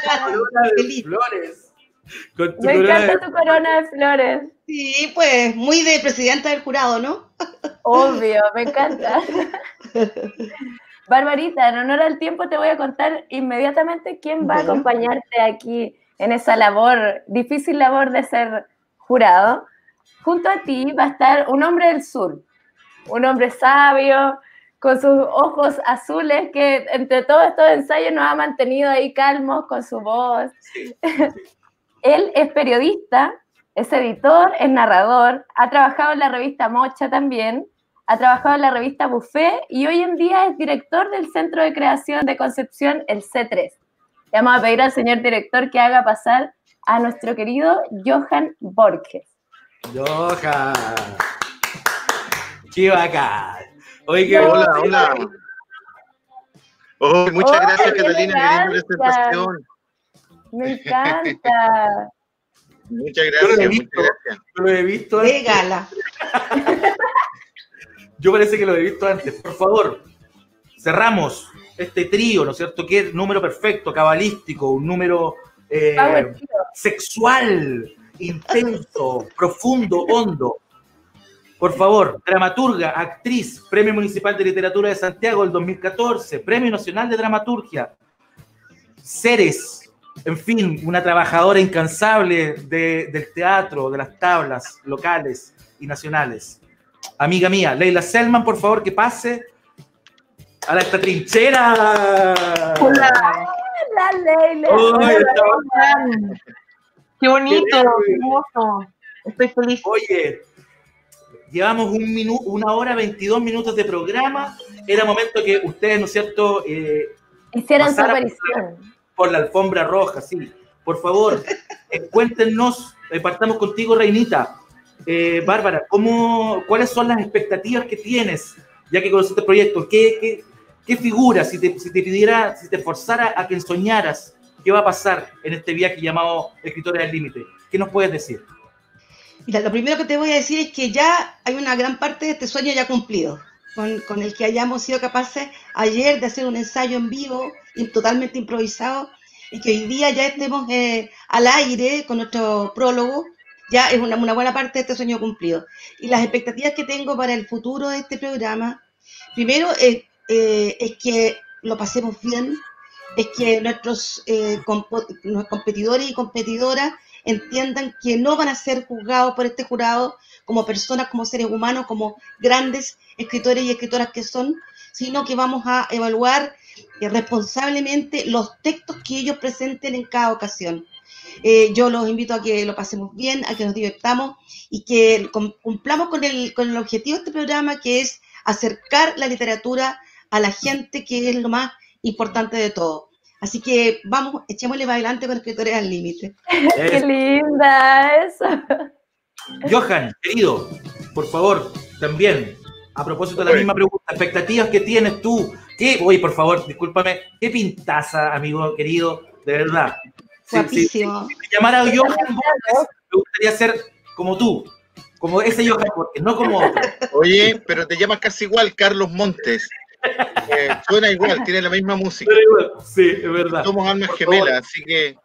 Me encanta tu corona de flores. Sí, pues muy de presidenta del jurado, ¿no? Obvio, me encanta. Barbarita, en honor al tiempo te voy a contar inmediatamente quién va a acompañarte aquí en esa labor, difícil labor de ser jurado. Junto a ti va a estar un hombre del sur, un hombre sabio, con sus ojos azules, que entre todos estos ensayos nos ha mantenido ahí calmos con su voz. Él es periodista, es editor, es narrador, ha trabajado en la revista Mocha también, ha trabajado en la revista Buffet y hoy en día es director del Centro de Creación de Concepción, el C3. vamos a pedir al señor director que haga pasar a nuestro querido Johan Borges. Johan. ¡Qué bacán! Oye, hola, hola. Oh, muchas gracias, Catalina, por esta presentación. Me encanta. Muchas gracias. Yo lo he visto. De gala. Yo parece que lo he visto antes. Por favor, cerramos este trío, ¿no es cierto? Que número perfecto, cabalístico, un número eh, sexual, intenso, profundo, hondo. Por favor, dramaturga, actriz, Premio Municipal de Literatura de Santiago del 2014, Premio Nacional de Dramaturgia, Ceres, en fin, una trabajadora incansable del teatro, de las tablas locales y nacionales amiga mía, Leila Selman, por favor, que pase a esta trinchera. Hola, Leila. Qué bonito, qué hermoso. Estoy feliz. Oye, llevamos un minuto, una hora, 22 minutos de programa. Era momento que ustedes, ¿no es cierto? Eh, Hicieran su aparición. Por la alfombra roja, sí. Por favor, eh, cuéntenos, eh, partamos contigo, Reinita. Eh, Bárbara, ¿cómo, ¿cuáles son las expectativas que tienes, ya que conoces este proyecto? ¿Qué, qué, figura, si te, si te, pidiera, si te forzara a que soñaras, qué va a pasar en este viaje llamado Escritores del Límite? ¿Qué nos puedes decir? Mira, lo primero que te voy a decir es que ya hay una gran parte de este sueño ya cumplido, con, el que hayamos sido capaces ayer de hacer un ensayo en vivo, totalmente improvisado, y que hoy día ya estemos eh, al aire con nuestro prólogo ya es una, buena parte de este sueño cumplido. Y las expectativas que tengo para el futuro de este programa, primero eh, es que lo pasemos bien, es que nuestros, eh, competidores y competidoras entiendan que no van a ser juzgados por este jurado como personas, como seres humanos, como grandes escritores y escritoras que son, sino que vamos a evaluar eh, responsablemente los textos que ellos presenten en cada ocasión. Eh, yo los invito a que lo pasemos bien, a que nos divertamos y que cumplamos con el, con el objetivo de este programa, que es acercar la literatura a la gente, que es lo más importante de todo. Así que vamos, echémosle para adelante con Escritores al Límite. ¡Qué linda eso! Johan, querido, por favor, también, a propósito de la misma pregunta, expectativas que tienes tú, ¿qué, oye, por favor, discúlpame, qué pintaza, amigo querido, de verdad, Guapísimo. Si, me llamara Johan me gustaría ser como tú, como ese Johan Borges, no como otro. Oye, pero te llamas casi igual, Carlos Montes. Eh, suena igual, tiene la misma música. Sí, es verdad. Somos almas gemelas, así que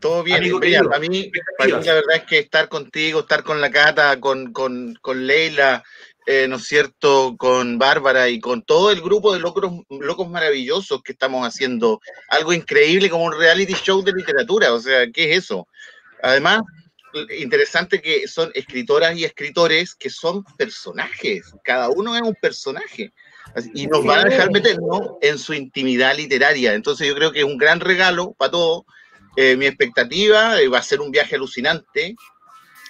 todo bien. Mira, para, mí, para mí la verdad es que estar contigo, estar con la Cata, con, con, con Leila, eh, ¿no es cierto?, con Bárbara y con todo el grupo de locos, locos maravillosos que estamos haciendo. Algo increíble como un reality show de literatura, o sea, ¿qué es eso? Además, interesante que son escritoras y escritores que son personajes, cada uno es un personaje. Y nos van a dejar meternos en su intimidad literaria. Entonces yo creo que es un gran regalo para todos. Eh, mi expectativa eh, va a ser un viaje alucinante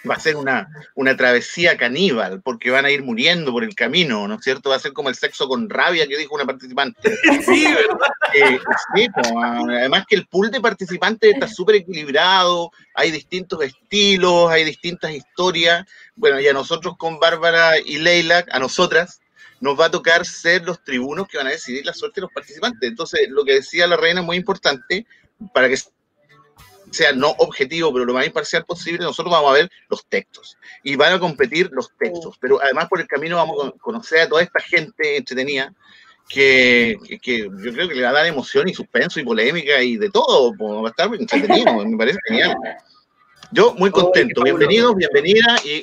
va a ser una, una travesía caníbal, porque van a ir muriendo por el camino, ¿no es cierto? Va a ser como el sexo con rabia que dijo una participante. Sí, ¿verdad? Eh, además que el pool de participantes está súper equilibrado, hay distintos estilos, hay distintas historias. Bueno, y a nosotros con Bárbara y Leila, a nosotras, nos va a tocar ser los tribunos que van a decidir la suerte de los participantes. Entonces, lo que decía la reina es muy importante para que sea no objetivo, pero lo más imparcial posible, nosotros vamos a ver los textos y van a competir los textos, pero además por el camino vamos a conocer a toda esta gente entretenida que, que, yo creo que le va a dar emoción y suspenso y polémica y de todo, va a estar entretenido, me parece genial. Yo muy contento, bienvenidos, bienvenida y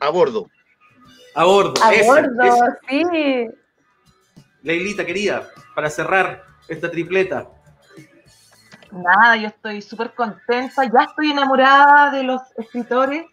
a bordo. A bordo. A bordo, sí. Leilita querida, para cerrar esta tripleta. Nada, yo estoy súper contenta, ya estoy enamorada de los escritores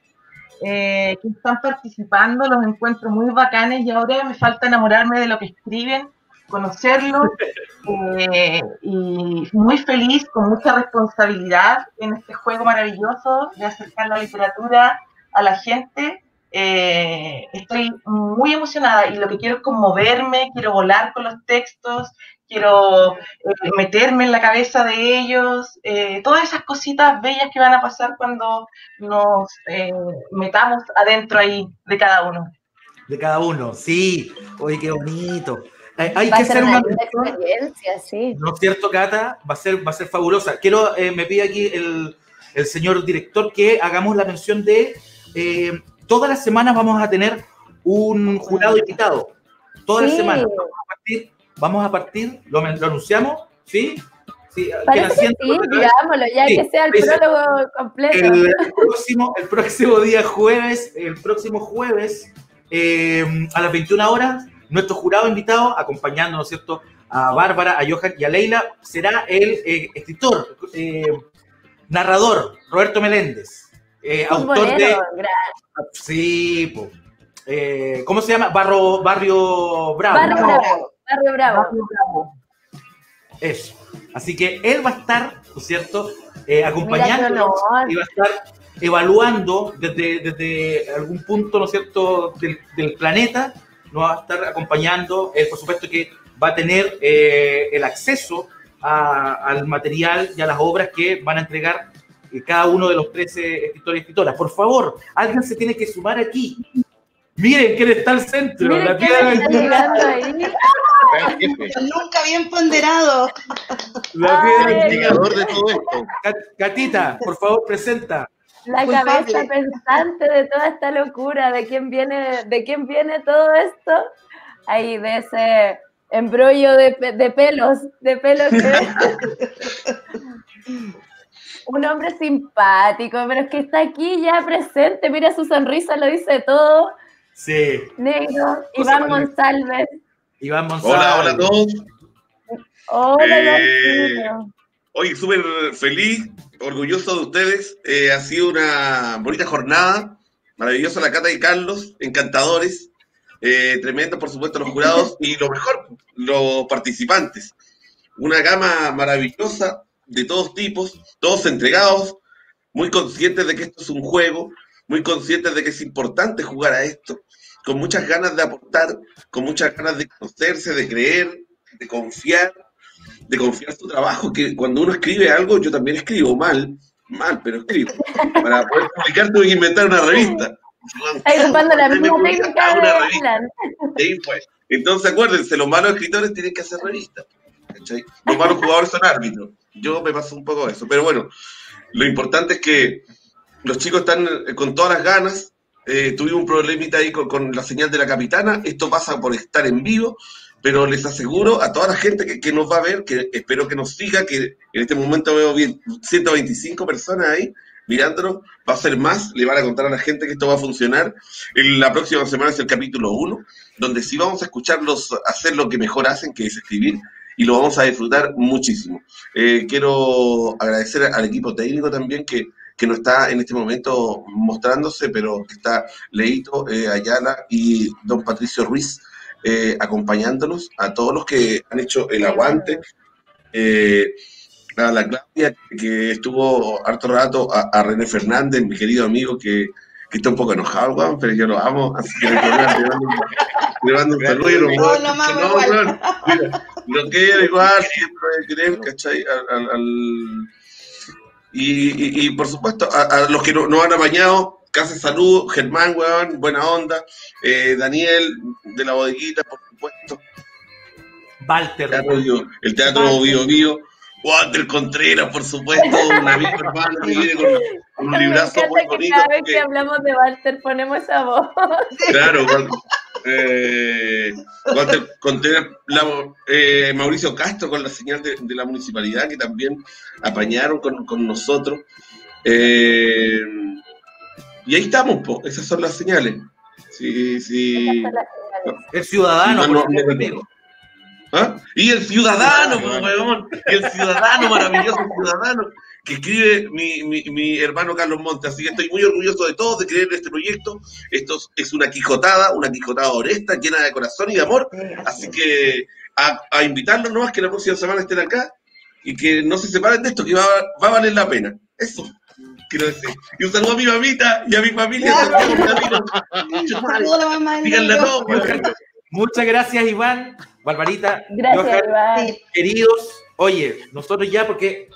eh, que están participando, los encuentro muy bacanes y ahora me falta enamorarme de lo que escriben, conocerlos eh, y muy feliz, con mucha responsabilidad en este juego maravilloso de acercar la literatura a la gente. Eh, estoy muy emocionada y lo que quiero es conmoverme, quiero volar con los textos, quiero eh, meterme en la cabeza de ellos, eh, todas esas cositas bellas que van a pasar cuando nos eh, metamos adentro ahí de cada uno. De cada uno, sí. Oye, qué bonito. Hay, que hacer una, experiencia, sí. ¿No es cierto, Cata? Va a ser, va a ser fabulosa. Quiero, me pide aquí el, el, señor director que hagamos la mención de todas las semanas vamos a tener un jurado invitado. Todas las semanas. Vamos a partir Vamos a partir, lo, anunciamos, ¿sí? Sí, Parece que sí, digámoslo, ya que sea el prólogo completo. El, próximo, el próximo día jueves, el próximo jueves, eh, a las 21 horas, nuestro jurado invitado, acompañando, ¿no es cierto?, a Bárbara, a Johan y a Leila, será el eh, escritor, eh, narrador, Roberto Meléndez, autor de... Sí, ¿cómo se llama? Barro, Barrio Bravo. Barrio Bravo. Barrio Bravo. Eso. Así que él va a estar, ¿no es cierto?, eh, acompañándonos y va a estar evaluando desde, algún punto, ¿no es cierto?, del, planeta, nos va a estar acompañando. Él, por supuesto, que va a tener eh, el acceso al material y a las obras que van a entregar eh, cada uno de los 13 escritores y escritoras. Por favor, alguien se tiene que sumar aquí. Miren quién está al centro, la piedra del Nunca bien ponderado. La piedra indicador de todo esto. Catita, por favor, presenta. La cabeza pensante de toda esta locura, de quién viene, de quién viene todo esto. Ahí, de ese embrollo de, de pelos, de pelos un hombre simpático, pero es que está aquí ya presente, mira su sonrisa, lo dice todo. Sí. Negro, Iván González. Iván González. Hola, hola a todos. Hola, eh, Hoy súper feliz, orgulloso de ustedes. Eh, ha sido una bonita jornada. Maravillosa la Cata y Carlos, encantadores. Eh, tremendo, por supuesto, los jurados y lo mejor, los participantes. Una gama maravillosa de todos tipos, todos entregados, muy conscientes de que esto es un juego, muy conscientes de que es importante jugar a esto, con muchas ganas de aportar, con muchas ganas de conocerse, de creer, de confiar, de confiar su trabajo, que cuando uno escribe algo, yo también escribo mal, mal, pero escribo. Para poder publicar tuve que inventar una revista. Entonces acuérdense, los malos escritores tienen que hacer revistas. Los malos jugadores son árbitros. Yo me paso un poco eso. Pero bueno, lo importante es que los chicos están eh, con todas las ganas. Eh, tuvimos un problemita ahí con, la señal de la capitana. Esto pasa por estar en vivo, pero les aseguro a toda la gente que, nos va a ver, que espero que nos siga, que en este momento veo bien 125 personas ahí mirándonos. Va a ser más, le van a contar a la gente que esto va a funcionar. En la próxima semana es el capítulo 1, donde sí vamos a escucharlos hacer lo que mejor hacen, que es escribir y lo vamos a disfrutar muchísimo. Eh, quiero agradecer al equipo técnico también que que no está en este momento mostrándose, pero que está Leito eh, Ayala y don Patricio Ruiz eh, acompañándonos, a todos los que han hecho el aguante. Eh, a la Claudia, que estuvo harto rato, a, René Fernández, mi querido amigo, que, que está un poco enojado, Juan, pero yo lo amo, así que le mando, un saludo y lo puedo. No, no, no, lo quiero igual, siempre ¿cachai? Al, al, y, y, por supuesto, a, los que nos no han apañado, Casa Salud, Germán, weón, buena onda, eh, Daniel de la bodeguita, por supuesto. Walter. El Teatro Bio Bio. Walter Contreras, por supuesto, un amigo hermano que viene con, un librazo muy bonito. Cada vez que hablamos de Walter ponemos esa voz. Claro, eh, Contreras, eh, Mauricio Castro con la señal de, la municipalidad que también apañaron con, con nosotros. Eh, y ahí estamos, po. esas son las señales. Sí, sí. El ciudadano, no, ¿Ah? Y el ciudadano, el ciudadano, maravilloso ciudadano, que escribe mi, mi, mi, hermano Carlos Montes. Así que estoy muy orgulloso de todos de creer en este proyecto. Esto es una quijotada, una quijotada honesta, llena de corazón y de amor. Así que a, a invitarlos nomás que la próxima semana estén acá y que no se separen de esto, que va, va a valer la pena. Eso quiero decir. Y un saludo a mi mamita y a mi familia. Muchas gracias, Iván. Barbarita, Gracias, Iván. queridos, oye, nosotros ya porque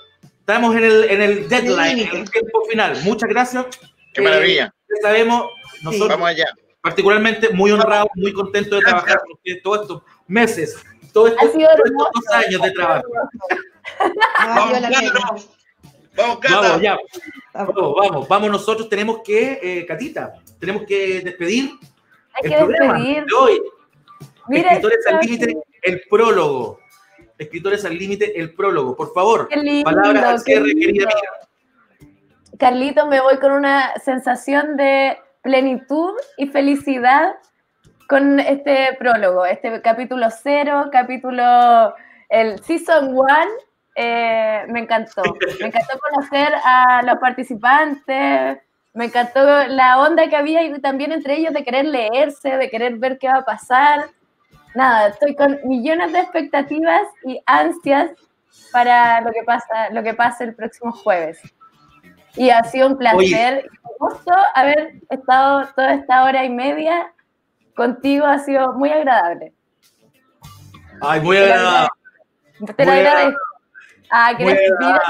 estamos en el, en el deadline, en el tiempo final. Muchas gracias. Qué maravilla. Eh, sabemos, nosotros Vamos allá. particularmente muy honrados, muy contentos de trabajar con todos estos meses, todos estos, dos años de trabajo. vamos, vamos, vamos, ya. Vamos, vamos, vamos, nosotros tenemos que, eh, Catita, tenemos que despedir Hay el que programa despedir. de hoy. Escritores al límite, el prólogo. Escritores al límite, el prólogo. Por favor, palabras al cierre, querida amiga. Carlito, me voy con una sensación de plenitud y felicidad con este prólogo, este capítulo cero, capítulo, el season one, eh, me encantó. Me encantó conocer a los participantes, me encantó la onda que había y también entre ellos de querer leerse, de querer ver qué va a pasar nada, estoy con millones de expectativas y ansias para lo que pasa, lo que pasa el próximo jueves. Y ha sido un placer gusto haber estado toda esta hora y media contigo, ha sido muy agradable. Ay, muy agradable. Te lo agradezco. Ah, que mira,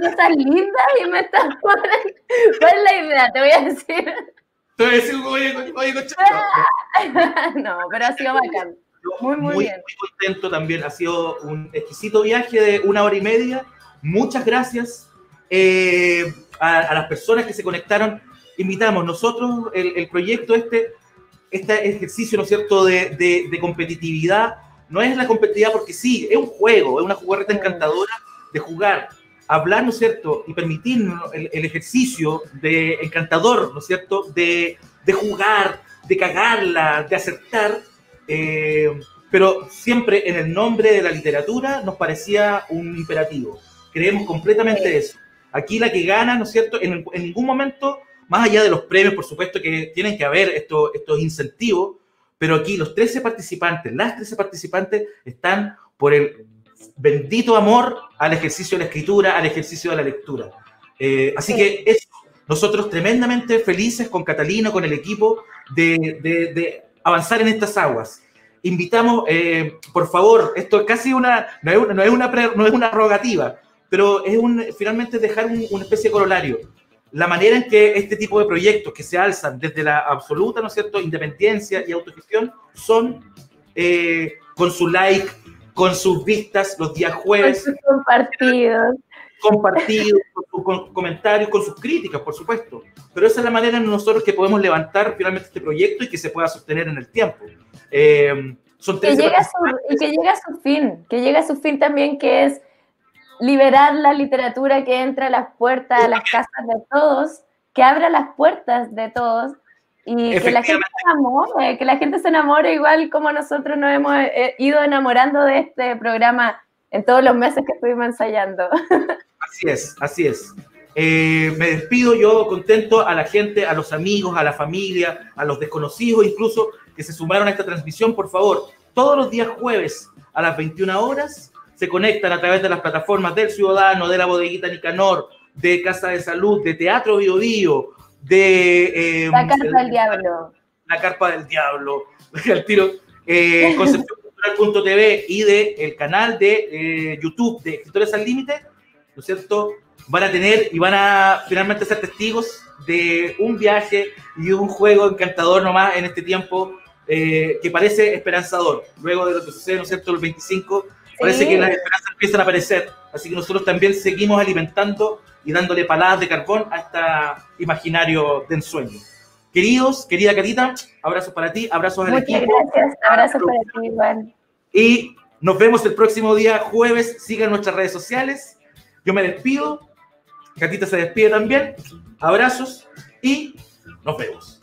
cosas lindas y me estás. ¿Cuál es la idea? Te voy a decir. Te voy a decir, oye, oye, No, pero ha sido bacán. Muy, muy, bien. muy contento también. Ha sido un exquisito viaje de una hora y media. Muchas gracias eh, a, las personas que se conectaron. Invitamos nosotros el, proyecto este, este ejercicio, ¿no es cierto?, de, de, competitividad. No es la competitividad porque sí, es un juego, es una jugarreta encantadora de jugar, hablar, ¿no es cierto?, y permitirnos el, el ejercicio de encantador, ¿no es cierto?, de, de jugar, de cagarla, de acertar eh, pero siempre en el nombre de la literatura nos parecía un imperativo. Creemos completamente eso. Aquí la que gana, ¿no es cierto? En, ningún momento, más allá de los premios, por supuesto que tienen que haber estos, estos incentivos, pero aquí los 13 participantes, las 13 participantes están por el bendito amor al ejercicio de la escritura, al ejercicio de la lectura. Eh, así que eso, nosotros tremendamente felices con Catalina, con el equipo, de, de, de avanzar en estas aguas. Invitamos, eh, por favor, esto es casi una, no es una, no es una, no es una rogativa, pero es un, finalmente dejar una especie de corolario. La manera en que este tipo de proyectos que se alzan desde la absoluta, ¿no es cierto?, independencia y autogestión son eh, con su like, con sus vistas los días jueves. Con sus compartidos compartidos, con sus comentarios, con sus críticas, por supuesto. Pero esa es la manera en nosotros que podemos levantar finalmente este proyecto y que se pueda sostener en el tiempo. Eh, son que llega y que llegue a su fin, que llegue a su fin también, que es liberar la literatura que entra a las puertas, a las casas de todos, que abra las puertas de todos y que la gente se enamore, que la gente se enamore igual como nosotros nos hemos eh, ido enamorando de este programa en todos los meses que estuvimos ensayando. Así es, así es. Eh, me despido yo contento a la gente, a los amigos, a la familia, a los desconocidos incluso que se sumaron a esta transmisión. Por favor, todos los días jueves a las 21 horas se conectan a través de las plataformas del Ciudadano, de la Bodeguita Nicanor, de Casa de Salud, de Teatro Bio Bio, de... Eh, la Carpa del Diablo. La Carpa del Diablo, el tiro, eh, Concepción.tv y del el canal de eh, YouTube de Escritores al Límite, ¿no es cierto? Van a tener y van a finalmente ser testigos de un viaje y un juego encantador nomás en este tiempo eh, que parece esperanzador. Luego de lo que sucede, ¿no es cierto?, el 25, parece que las esperanzas empiezan a aparecer. Así que nosotros también seguimos alimentando y dándole paladas de carbón a este imaginario de ensueño. Queridos, querida Carita, abrazos para ti, abrazos al Muchas gracias, abrazos para ti, Iván. Y nos vemos el próximo día jueves. Sigan nuestras redes sociales. Yo me despido. Catita se despide también. Abrazos y nos vemos.